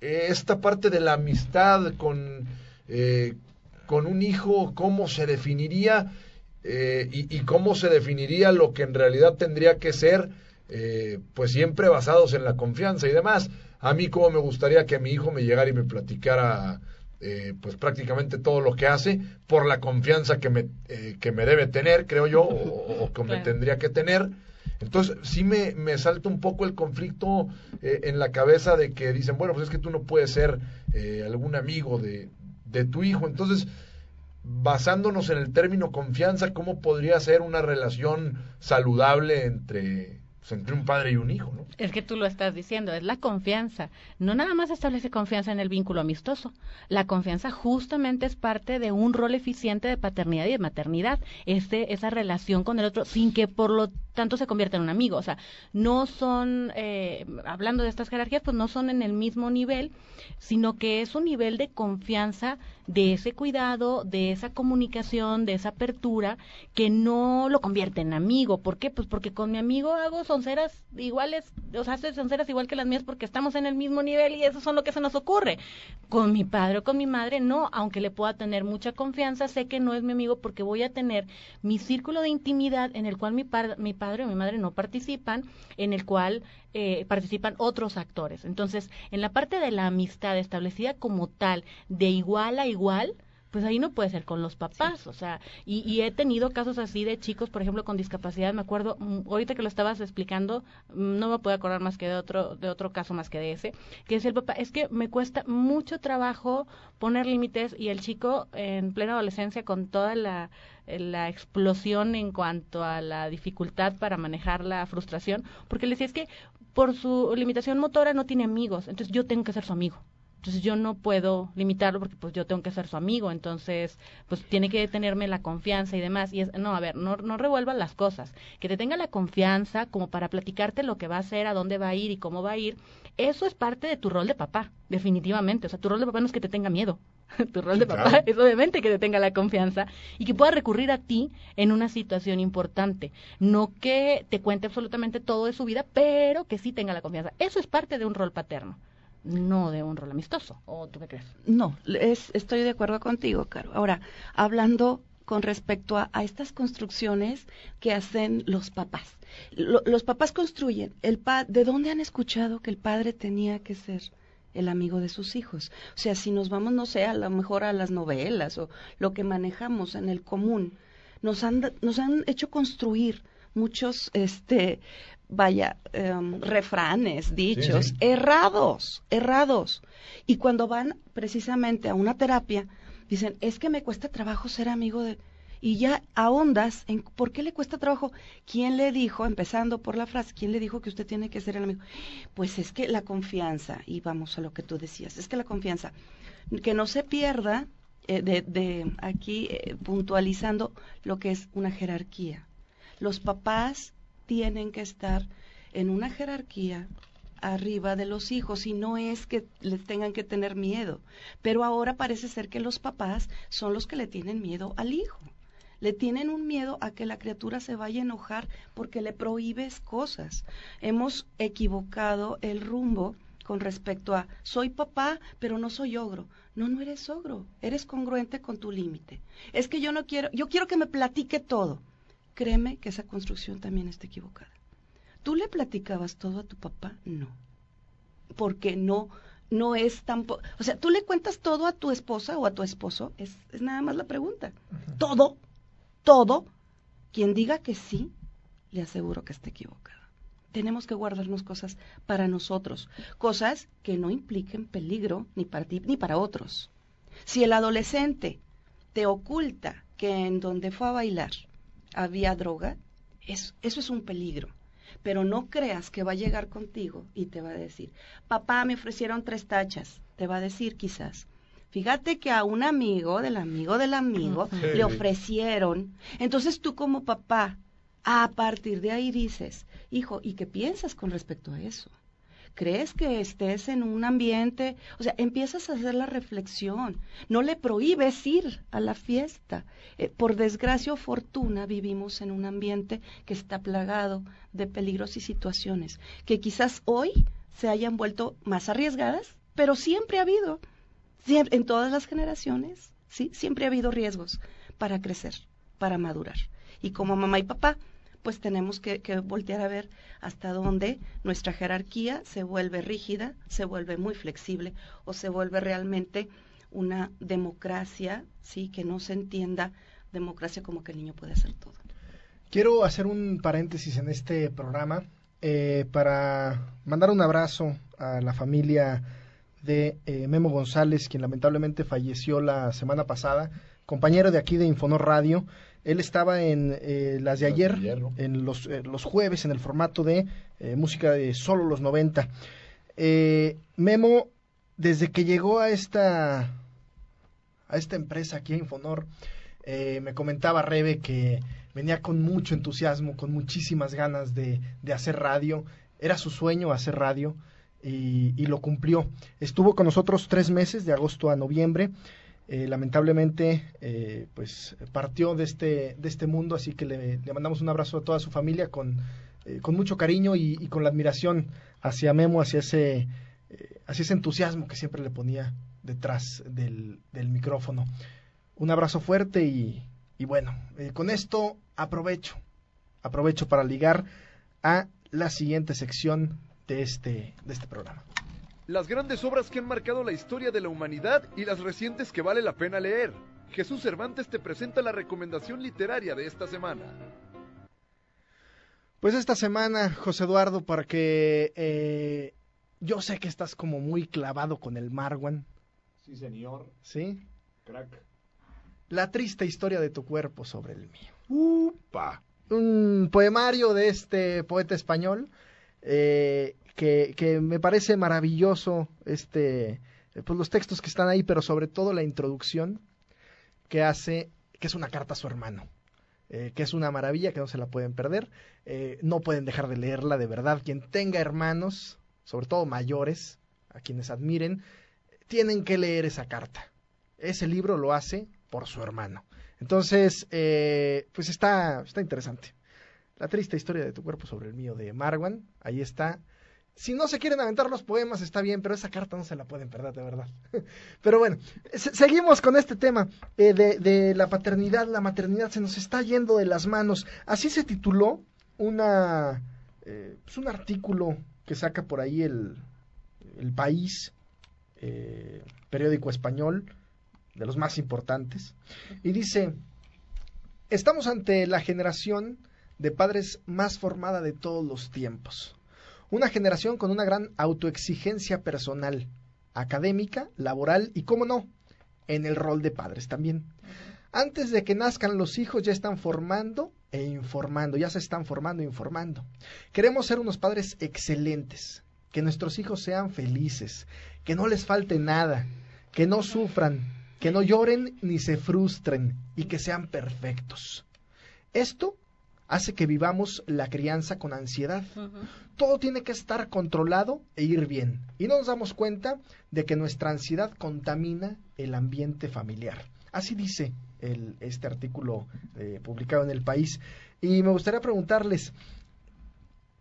esta parte de la amistad con, eh, con un hijo, ¿cómo se definiría? eh, y, cómo se definiría lo que en realidad tendría que ser, eh, pues siempre basados en la confianza y demás. A mí como me gustaría que mi hijo me llegara y me platicara eh, pues prácticamente todo lo que hace por la confianza que me, que me debe tener, creo yo, o, que me tendría que tener. Entonces, sí me, me salta un poco el conflicto en la cabeza de que dicen, bueno, pues es que tú no puedes ser algún amigo de, de tu hijo. Entonces, basándonos en el término confianza, ¿cómo podría ser una relación saludable entre, entre un padre y un hijo? ¿no? Es que tú lo estás diciendo, es la confianza. No nada más establece confianza en el vínculo amistoso. La confianza justamente es parte de un rol eficiente de paternidad y de maternidad. Este, esa relación con el otro, sin que por lo tanto se convierta en un amigo. O sea, no son, eh, hablando de estas jerarquías, pues no son en el mismo nivel, sino que es un nivel de confianza de ese cuidado, de esa comunicación, de esa apertura, que no lo convierte en amigo. ¿Por qué? Pues porque con mi amigo hago sonceras iguales, o sea, hace sonceras igual que las mías porque estamos en el mismo nivel y eso son lo que se nos ocurre. Con mi padre o con mi madre, no, aunque le pueda tener mucha confianza, sé que no es mi amigo porque voy a tener mi círculo de intimidad en el cual mi, mi padre o mi madre no participan, en el cual eh, participan otros actores. Entonces, en la parte de la amistad establecida como tal, de igual a igual, pues ahí no puede ser con los papás, o sea, y, he tenido casos así de chicos, por ejemplo, con discapacidad, me acuerdo, mm, ahorita que lo estabas explicando, mm, no me puedo acordar más que de otro, de otro caso más que de ese, que es el papá, es que me cuesta mucho trabajo poner límites y el chico en plena adolescencia con toda la, la explosión en cuanto a la dificultad para manejar la frustración, porque le decía es que por su limitación motora no tiene amigos, entonces yo tengo que ser su amigo. Entonces yo no puedo limitarlo porque pues yo tengo que ser su amigo, entonces pues tiene que tenerme la confianza y demás. Y es, no, a ver, no, no revuelvan las cosas. Que te tenga la confianza como para platicarte lo que va a hacer, a dónde va a ir y cómo va a ir. Eso es parte de tu rol de papá, definitivamente. O sea, tu rol de papá no es que te tenga miedo. tu rol de papá es obviamente que te tenga la confianza y que pueda recurrir a ti en una situación importante. No que te cuente absolutamente todo de su vida, pero que sí tenga la confianza. Eso es parte de un rol paterno no de un rol amistoso. ¿O tú qué crees? No, es, estoy de acuerdo contigo, Caro. Ahora, hablando con respecto a, estas construcciones que hacen los papás. los papás construyen. El pa ¿De dónde han escuchado que el padre tenía que ser el amigo de sus hijos? O sea, si nos vamos, no sé, a lo mejor a las novelas o lo que manejamos en el común, nos han, nos han hecho construir muchos este vaya, em, refranes, dichos, errados, errados. Y cuando van precisamente a una terapia, dicen, es que me cuesta trabajo ser amigo de... Y ya ahondas en por qué le cuesta trabajo. ¿Quién le dijo, empezando por la frase, quién le dijo que usted tiene que ser el amigo? Pues es que la confianza, y vamos a lo que tú decías, es que la confianza, que no se pierda eh, de, de, aquí eh, puntualizando lo que es una jerarquía. Los papás tienen que estar en una jerarquía arriba de los hijos y no es que les tengan que tener miedo. Pero ahora parece ser que los papás son los que le tienen miedo al hijo. Le tienen un miedo a que la criatura se vaya a enojar porque le prohíbes cosas. Hemos equivocado el rumbo con respecto a soy papá, pero no soy ogro. No, no eres ogro, eres congruente con tu límite. Es que yo no quiero, yo quiero que me platique todo créeme que esa construcción también está equivocada. ¿Tú le platicabas todo a tu papá? No. Porque no, no es tampoco, o sea, ¿tú le cuentas todo a tu esposa o a tu esposo? Es, es nada más la pregunta. Todo, todo. Quien diga que sí, le aseguro que está equivocado. Tenemos que guardarnos cosas para nosotros, cosas que no impliquen peligro ni para ti ni para otros. Si el adolescente te oculta que en donde fue a bailar había droga, eso, eso es un peligro. Pero no creas que va a llegar contigo y te va a decir, papá, me ofrecieron tres tachas. Te va a decir quizás, Fíjate que a un amigo del amigo del amigo le ofrecieron. Entonces tú como papá, a partir de ahí dices, hijo, ¿y qué piensas con respecto a eso? Crees que estés en un ambiente, o sea, empiezas a hacer la reflexión, no le prohíbes ir a la fiesta. Eh, por desgracia o fortuna vivimos en un ambiente que está plagado de peligros y situaciones que quizás hoy se hayan vuelto más arriesgadas, pero siempre ha habido, en todas las generaciones, sí, siempre ha habido riesgos para crecer, para madurar. Y como mamá y papá, pues tenemos que, voltear a ver hasta dónde nuestra jerarquía se vuelve rígida, se vuelve muy flexible o se vuelve realmente una democracia, sí, que no se entienda democracia como que el niño puede hacer todo. Quiero hacer un paréntesis en este programa eh, para mandar un abrazo a la familia de eh, Memo González, quien lamentablemente falleció la semana pasada, compañero de aquí de Infonor Radio. Él estaba en eh, las de ayer, en los, los, jueves, en el formato de música de solo los 90. Memo, desde que llegó a esta, a esta empresa aquí a Infonor, me comentaba Rebe que venía con mucho entusiasmo, con muchísimas ganas de, de hacer radio. Era su sueño hacer radio y, y, lo cumplió. Estuvo con nosotros tres meses, de agosto a noviembre. Eh, lamentablemente, eh, pues partió de este, de este mundo, así que le, le mandamos un abrazo a toda su familia con, eh, con mucho cariño y, y, con la admiración hacia Memo, hacia ese, hacia ese entusiasmo que siempre le ponía detrás del, del micrófono. Un abrazo fuerte y, y bueno, con esto aprovecho, aprovecho para ligar a la siguiente sección de este, de este programa. Las grandes obras que han marcado la historia de la humanidad y las recientes que vale la pena leer. Jesús Cervantes te presenta la recomendación literaria de esta semana. Pues esta semana, José Eduardo, para que eh, yo sé que estás como muy clavado con el Marwan. Sí, señor. ¿Sí? Crack. La triste historia de tu cuerpo sobre el mío. ¡Upa! Un poemario de este poeta español eh, que, me parece maravilloso, este, pues los textos que están ahí, pero sobre todo la introducción que hace, que es una carta a su hermano. Eh, que es una maravilla, que no se la pueden perder. Eh, no pueden dejar de leerla, de verdad. Quien tenga hermanos, sobre todo mayores, a quienes admiren, tienen que leer esa carta. Ese libro lo hace por su hermano. Entonces, eh, pues está, está interesante. La triste historia de tu cuerpo sobre el mío de Marwan, ahí está. Si no se quieren aventar los poemas, está bien, pero esa carta no se la pueden perder, de verdad. Pero bueno, seguimos con este tema eh, de, de, la paternidad, la maternidad, se nos está yendo de las manos. Así se tituló una, eh, pues un artículo que saca por ahí el, el País, eh, periódico español, de los más importantes, y dice, estamos ante la generación de padres más formada de todos los tiempos. Una generación con una gran autoexigencia personal, académica, laboral y, cómo no, en el rol de padres también. Antes de que nazcan los hijos ya están formando e informando, ya se están formando e informando. Queremos ser unos padres excelentes, que nuestros hijos sean felices, que no les falte nada, que no sufran, que no lloren ni se frustren y que sean perfectos. Esto hace que vivamos la crianza con ansiedad. Uh -huh. Todo tiene que estar controlado e ir bien. Y no nos damos cuenta de que nuestra ansiedad contamina el ambiente familiar. Así dice el, este artículo eh, publicado en el país. Y me gustaría preguntarles,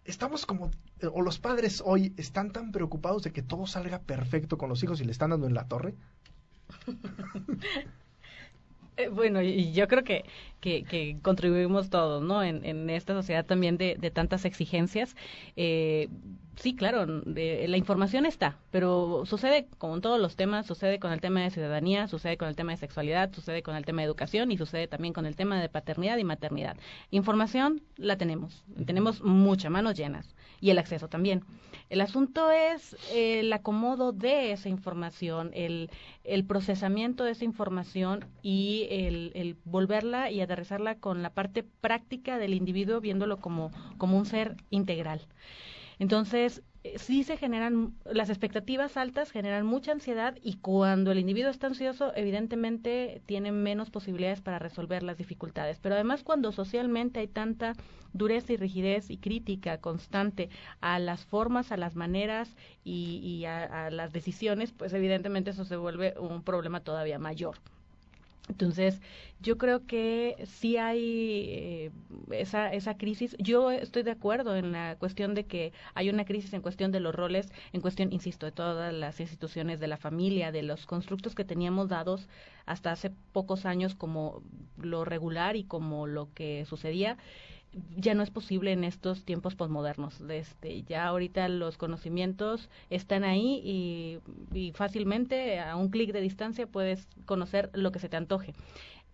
¿estamos como, o los padres hoy están tan preocupados de que todo salga perfecto con los hijos y le están dando en la torre? Eh, bueno, y yo creo que, que, que contribuimos todos, ¿no? En, esta sociedad también de, de tantas exigencias. Eh, sí, claro, de, la información está, pero sucede con todos los temas, sucede con el tema de ciudadanía, sucede con el tema de sexualidad, sucede con el tema de educación y sucede también con el tema de paternidad y maternidad. Información la tenemos, tenemos mucha, manos llenas, y el acceso también. El asunto es el acomodo de esa información, el, el procesamiento de esa información y el, el, volverla y aterrizarla con la parte práctica del individuo, viéndolo como, como un ser integral. Entonces, sí se generan, las expectativas altas generan mucha ansiedad y cuando el individuo está ansioso, evidentemente tiene menos posibilidades para resolver las dificultades. Pero además cuando socialmente hay tanta dureza y rigidez y crítica constante a las formas, a las maneras y, y a, a las decisiones, pues evidentemente eso se vuelve un problema todavía mayor. Entonces, yo creo que sí hay eh, esa, esa crisis. Yo estoy de acuerdo en la cuestión de que hay una crisis en cuestión de los roles, en cuestión, insisto, de todas las instituciones de la familia, de los constructos que teníamos dados hasta hace pocos años como lo regular y como lo que sucedía ya no es posible en estos tiempos posmodernos. Este, ya ahorita los conocimientos están ahí y, y fácilmente a un clic de distancia puedes conocer lo que se te antoje.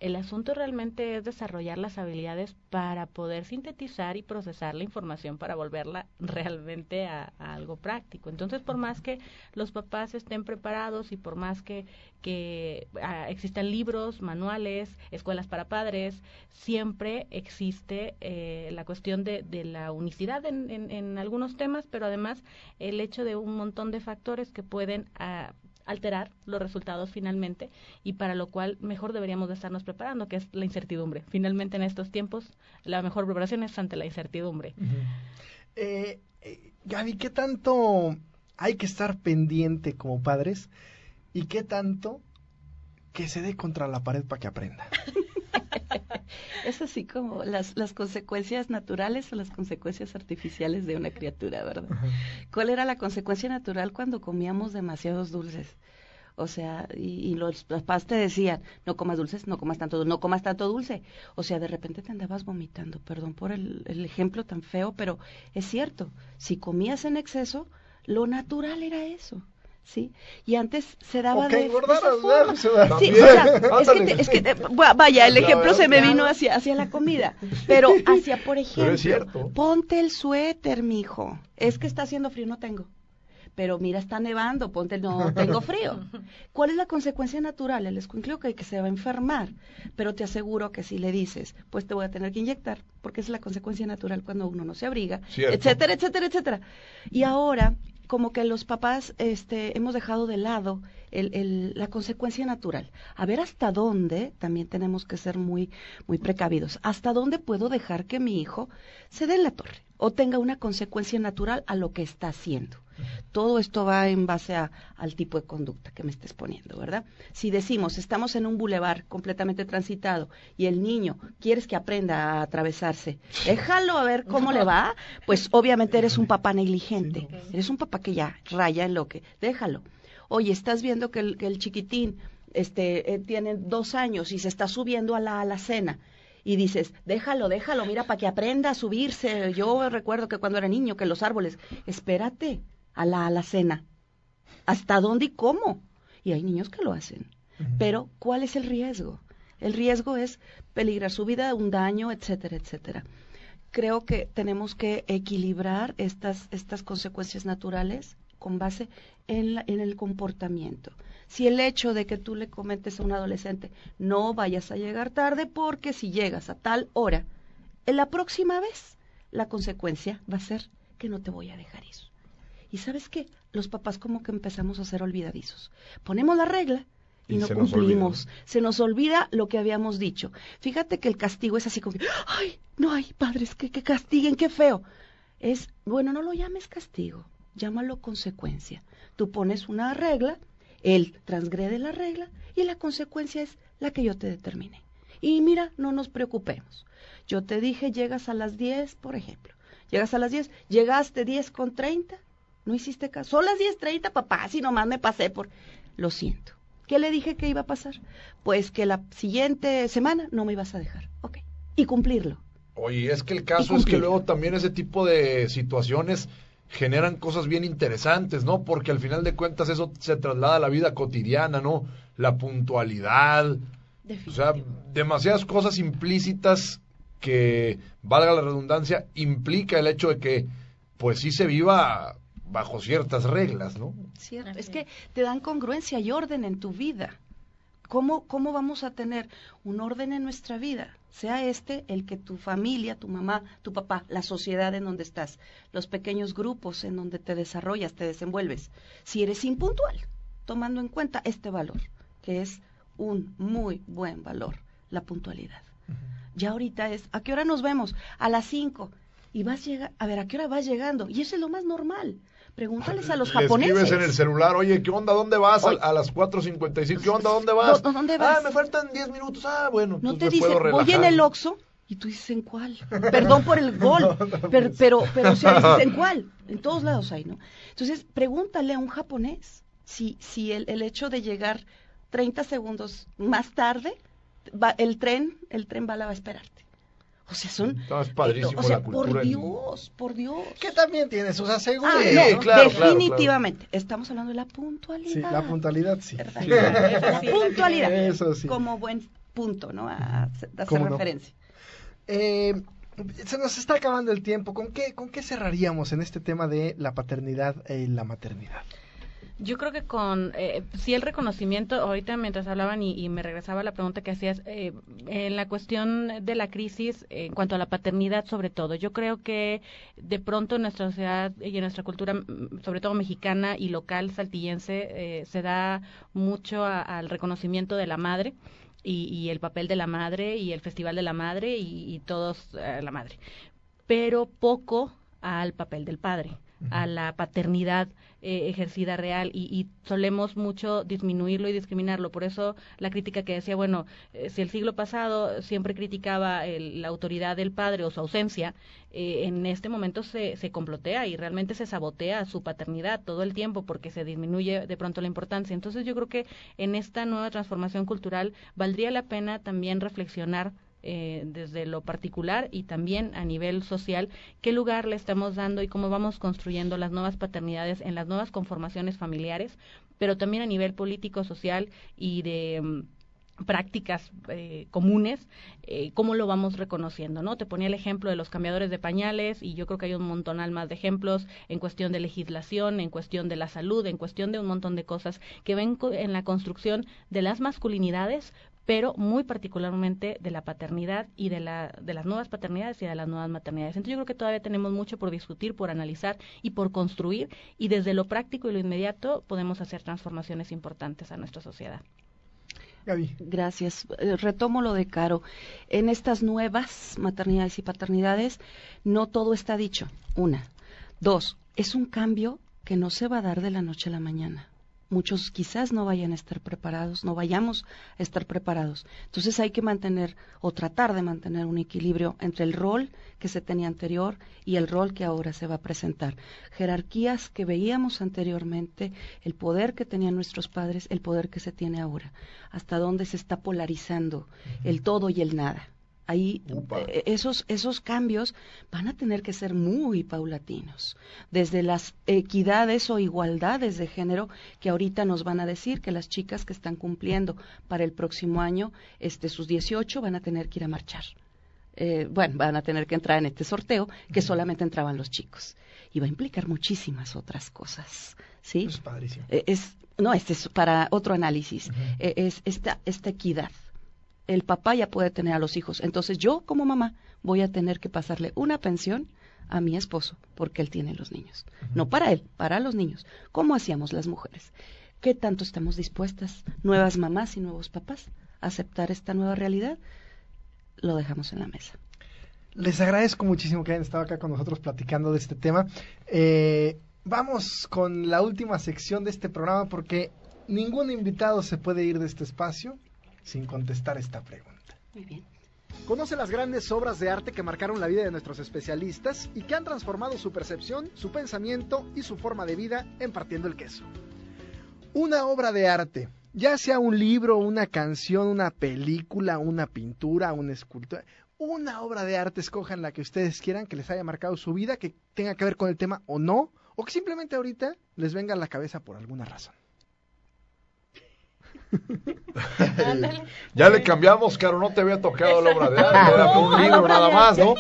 El asunto realmente es desarrollar las habilidades para poder sintetizar y procesar la información para volverla realmente a, algo práctico. Entonces, por más que los papás estén preparados y por más que, que ah, existan libros, manuales, escuelas para padres, siempre existe eh, la cuestión de, de la unicidad en, en, en, algunos temas, pero además el hecho de un montón de factores que pueden ah, alterar los resultados finalmente y para lo cual mejor deberíamos de estarnos preparando, que es la incertidumbre. Finalmente en estos tiempos la mejor preparación es ante la incertidumbre. eh, eh, Gaby, ¿qué tanto hay que estar pendiente como padres y qué tanto que se dé contra la pared para que aprenda? es así como las, las consecuencias naturales o las consecuencias artificiales de una criatura, ¿verdad? Uh -huh. ¿Cuál era la consecuencia natural cuando comíamos demasiados dulces? O sea, y, y, los papás te decían, no comas dulces, no comas tanto, no comas tanto dulce. O sea, de repente te andabas vomitando. Perdón por el, el ejemplo tan feo, pero es cierto. Si comías en exceso, lo natural era eso. ¿Sí? Y antes se daba okay, de, de esa. Sí, o sea, es que, te, es que te, vaya, el ejemplo se me vino hacia, hacia la comida, pero hacia, por ejemplo, ponte el suéter, mijo. Es que está haciendo frío, no tengo. Pero mira, está nevando, ponte, no tengo frío. ¿Cuál es la consecuencia natural? El escuincleo que, que se va a enfermar, pero te aseguro que si le dices, pues te voy a tener que inyectar, porque es la consecuencia natural cuando uno no se abriga, Cierto. etcétera, etcétera, etcétera. Y ahora como que los papás este, hemos dejado de lado el, el, la consecuencia natural. A ver hasta dónde, también tenemos que ser muy, muy precavidos, hasta dónde puedo dejar que mi hijo se dé en la torre o tenga una consecuencia natural a lo que está haciendo. Todo esto va en base a, al tipo de conducta que me estés poniendo, ¿verdad? Si decimos, estamos en un bulevar completamente transitado y el niño quieres que aprenda a atravesarse, déjalo a ver cómo le va, pues obviamente eres un papá negligente, eres un papá que ya raya en lo que, déjalo. Oye, estás viendo que el, que el chiquitín este, eh, tiene dos años y se está subiendo a la alacena y dices, déjalo, déjalo, mira, para que aprenda a subirse. Yo recuerdo que cuando era niño, que los árboles, espérate a la alacena. ¿Hasta dónde y cómo? Y hay niños que lo hacen. Uh -huh. Pero, ¿cuál es el riesgo? El riesgo es peligrar su vida, un daño, etcétera, etcétera. Creo que tenemos que equilibrar estas, estas consecuencias naturales con base en, la, en el comportamiento si el hecho de que tú le comentes a un adolescente, no vayas a llegar tarde porque si llegas a tal hora, en la próxima vez la consecuencia va a ser que no te voy a dejar ir. Y sabes qué, los papás como que empezamos a ser olvidadizos. Ponemos la regla y, y no cumplimos. Nos se nos olvida lo que habíamos dicho. Fíjate que el castigo es así como, que, ay, no hay padres que, que castiguen, qué feo. Es, bueno, no lo llames castigo, llámalo consecuencia. Tú pones una regla él transgrede la regla y la consecuencia es la que yo te determine. Y mira, no nos preocupemos. Yo te dije, llegas a las 10, por ejemplo. Llegas a las 10, llegaste 10 con 30, no hiciste caso. Son las 10.30, papá, si nomás me pasé por... Lo siento. ¿Qué le dije que iba a pasar? Pues que la siguiente semana no me ibas a dejar. Ok. Y cumplirlo. Oye, es que el caso es que luego también ese tipo de situaciones generan cosas bien interesantes, ¿no? Porque al final de cuentas eso se traslada a la vida cotidiana, ¿no? La puntualidad, o sea, demasiadas cosas implícitas que, valga la redundancia, implica el hecho de que, pues sí se viva bajo ciertas reglas, ¿no? Cierto, es que te dan congruencia y orden en tu vida. ¿Cómo, ¿Cómo vamos a tener un orden en nuestra vida? Sea este el que tu familia, tu mamá, tu papá, la sociedad en donde estás, los pequeños grupos en donde te desarrollas, te desenvuelves. Si eres impuntual, tomando en cuenta este valor, que es un muy buen valor, la puntualidad. Uh -huh. Ya ahorita es, ¿a qué hora nos vemos? A las 5. Y vas llega, a ver, ¿a qué hora vas llegando? Y eso es lo más normal. Pregúntales a los Le japoneses. escribes en el celular, oye, ¿qué onda? ¿Dónde vas? A, a las 4.55, ¿qué onda? ¿Dónde vas? ¿Dó- dónde vas? Ah, me faltan 10 minutos. Ah, bueno, No pues te me dice, puedo voy en el Oxxo, y tú dices, ¿en cuál? Perdón por el gol, pero, pero, pero o sea, dices, ¿en cuál? En todos lados hay, ¿no? Entonces, pregúntale a un japonés si, si el, el hecho de llegar 30 segundos más tarde, va, el tren, el tren bala va a esperarte. O sea, son... No, es padrísimo o sea, la cultura por en- Dios, por Dios. Que también tiene sus aseguros. Ah, Sí, no, claro, claro, definitivamente. Estamos hablando de la puntualidad. Sí, la puntualidad sí. ¿verdad? Sí, La sí, puntualidad. Eso sí. Como buen punto, ¿no? A, a hacer ¿Cómo no? referencia. Eh, se nos está acabando el tiempo. ¿Con qué, ¿Con qué cerraríamos en este tema de la paternidad y la maternidad? Yo creo que con, eh, sí el reconocimiento, ahorita mientras hablaban y, me regresaba la pregunta que hacías, eh, en la cuestión de la crisis, en cuanto a la paternidad sobre todo, yo creo que de pronto en nuestra sociedad y en nuestra cultura, mm, sobre todo mexicana y local saltillense, eh, se da mucho al reconocimiento de la madre. Y, y el papel de la madre y el festival de la madre y, y todos eh, la madre pero poco al papel del padre, a la paternidad eh, ejercida real y, y solemos mucho disminuirlo y discriminarlo. Por eso la crítica que decía, bueno, eh, si el siglo pasado siempre criticaba el- la autoridad del padre o su ausencia, eh, en este momento se, se complotea y realmente se sabotea su paternidad todo el tiempo porque se disminuye de pronto la importancia. Entonces yo creo que en esta nueva transformación cultural valdría la pena también reflexionar eh, desde lo particular y también a nivel social, qué lugar le estamos dando y cómo vamos construyendo las nuevas paternidades en las nuevas conformaciones familiares, pero también a nivel político, social y de mm, prácticas eh, comunes, eh, cómo lo vamos reconociendo, ¿no? Te ponía el ejemplo de los cambiadores de pañales y yo creo que hay un montonal más de ejemplos en cuestión de legislación, en cuestión de la salud, en cuestión de un montón de cosas que ven en la construcción de las masculinidades, pero muy particularmente de la paternidad y de, la, de las nuevas paternidades y de las nuevas maternidades. Entonces yo creo que todavía tenemos mucho por discutir, por analizar y por construir y desde lo práctico y lo inmediato podemos hacer transformaciones importantes a nuestra sociedad. Gaby. Gracias. Eh, Retomo lo de Caro. En estas nuevas maternidades y paternidades, no todo está dicho. Una. Dos, es un cambio que no se va a dar de la noche a la mañana. Muchos quizás no vayan a estar preparados, no vayamos a estar preparados. Entonces hay que mantener o tratar de mantener un equilibrio entre el rol que se tenía anterior y el rol que ahora se va a presentar. Jerarquías que veíamos anteriormente, el poder que tenían nuestros padres, el poder que se tiene ahora. Hasta dónde se está polarizando el todo y el nada. Ahí Upa. eh, esos, esos cambios van a tener que ser muy paulatinos. Desde las equidades o igualdades de género que ahorita nos van a decir que las chicas que están cumpliendo para el próximo año este, sus 18 van a tener que ir a marchar. Eh, bueno, van a tener que entrar en este sorteo que solamente entraban los chicos. Y va a implicar muchísimas otras cosas. ¿sí? Es padrísimo. Eh, es no este es para otro análisis Eh, es esta esta equidad el papá ya puede tener a los hijos. Entonces yo como mamá voy a tener que pasarle una pensión a mi esposo porque él tiene los niños. No para él para los niños. Cómo hacíamos las mujeres qué tanto estamos dispuestas nuevas mamás y nuevos papás a aceptar esta nueva realidad lo dejamos en la mesa. Les agradezco muchísimo que hayan estado acá con nosotros platicando de este tema. Eh, vamos con la última sección de este programa porque ningún invitado se puede ir de este espacio sin contestar esta pregunta. muy bien Conoce las grandes obras de arte que marcaron la vida de nuestros especialistas y que han transformado su percepción, su pensamiento y su forma de vida en partiendo el queso. Una obra de arte, ya sea un libro, una canción, una película, una pintura, una escultura, una obra de arte, escojan la que ustedes quieran, que les haya marcado su vida, que tenga que ver con el tema o no, o que simplemente ahorita les venga a la cabeza por alguna razón. Ya le cambiamos, Caro, no te había tocado la obra de arte, era por un libro nada más, ¿no?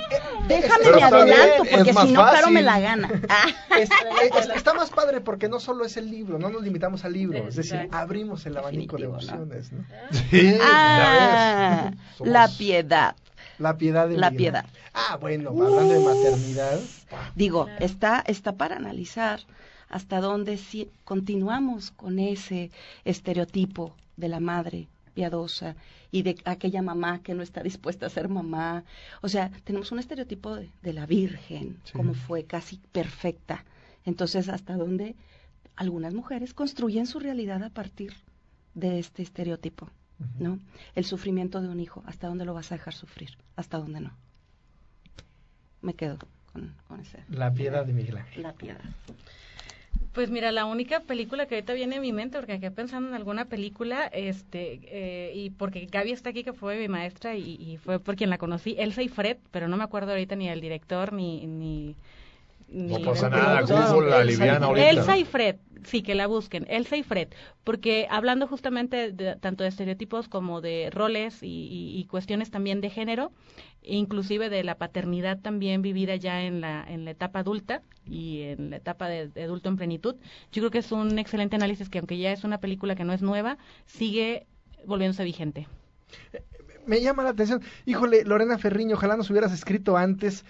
déjame Pero me está bien, adelanto es porque más si no claro fácil. me la gana Ah. Es- es- está más padre porque no solo es el libro, no nos limitamos al libro, es decir, abrimos el abanico de opciones, ¿no? Sí, Ah, ya ves. Somos- la piedad. La piedad de La piedad. Ah, bueno, hablando de maternidad. Digo, está, está para analizar hasta dónde si continuamos con ese estereotipo de la madre piadosa y de aquella mamá que no está dispuesta a ser mamá. O sea, tenemos un estereotipo de, de la Virgen, Sí. como fue casi perfecta Entonces, ¿hasta dónde algunas mujeres construyen su realidad a partir de este estereotipo? ¿No? El sufrimiento de un hijo, ¿hasta dónde lo vas a dejar sufrir? ¿Hasta dónde no? Me quedo con, con ese. La piedad de Miguel Ángel. La piedad. Pues mira, la única película que ahorita viene a mi mente, porque quedé pensando en alguna película, este, eh, y porque Gaby está aquí, que fue mi maestra, y, y, fue por quien la conocí, Elsa y Fred, pero no me acuerdo ahorita ni del director, ni... ni no pasa nada. Google la liviana ahorita. Elsa y Fred, sí, que la busquen, Elsa y Fred, porque hablando justamente de, tanto de estereotipos como de roles y, y- y cuestiones también de género, inclusive de la paternidad también vivida ya en la, en la etapa adulta y en la etapa de, de adulto en plenitud, yo creo que es un excelente análisis que aunque ya es una película que no es nueva, sigue volviéndose vigente. Me llama la atención. Híjole, Lorena Ferriño, ojalá nos hubieras escrito antes.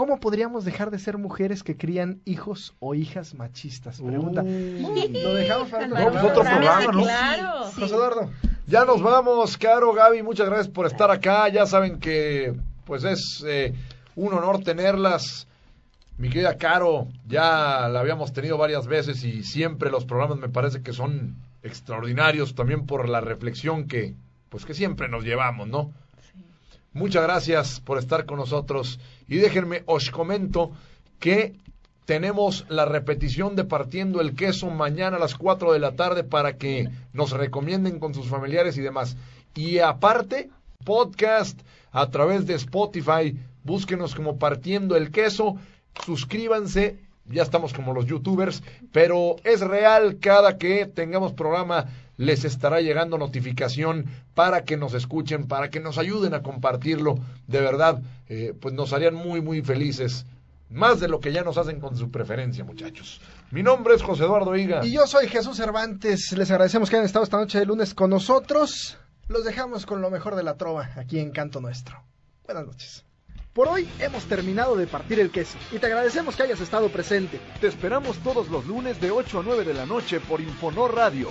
¿Cómo podríamos dejar de ser mujeres que crían hijos o hijas machistas? Pregunta. Lo dejamos para otro No, pues otro programa, ¿no? Claro. José Eduardo. Ya nos vamos, Caro, Gaby, muchas gracias por estar acá. Ya saben que pues es eh, un honor tenerlas. Mi querida Caro, ya la habíamos tenido varias veces y siempre los programas me parece que son extraordinarios también por la reflexión que pues que siempre nos llevamos, ¿no? Muchas gracias por estar con nosotros. Y déjenme os comento que tenemos la repetición de Partiendo el Queso mañana a las 4 de la tarde para que nos recomienden con sus familiares y demás. Y aparte, podcast a través de Spotify, búsquenos como Partiendo el Queso, suscríbanse, ya estamos como los youtubers, pero es real, cada que tengamos programa les estará llegando notificación para que nos escuchen, para que nos ayuden a compartirlo. De verdad, eh, pues nos harían muy, muy felices. Más de lo que ya nos hacen con su preferencia, muchachos. Mi nombre es José Eduardo Higa. Y yo soy Jesús Cervantes. Les agradecemos que hayan estado esta noche de lunes con nosotros. Los dejamos con lo mejor de la trova aquí en Canto Nuestro. Buenas noches. Por hoy hemos terminado de partir el queso y te agradecemos que hayas estado presente. Te esperamos todos los lunes de 8 a 9 de la noche por Infonor Radio.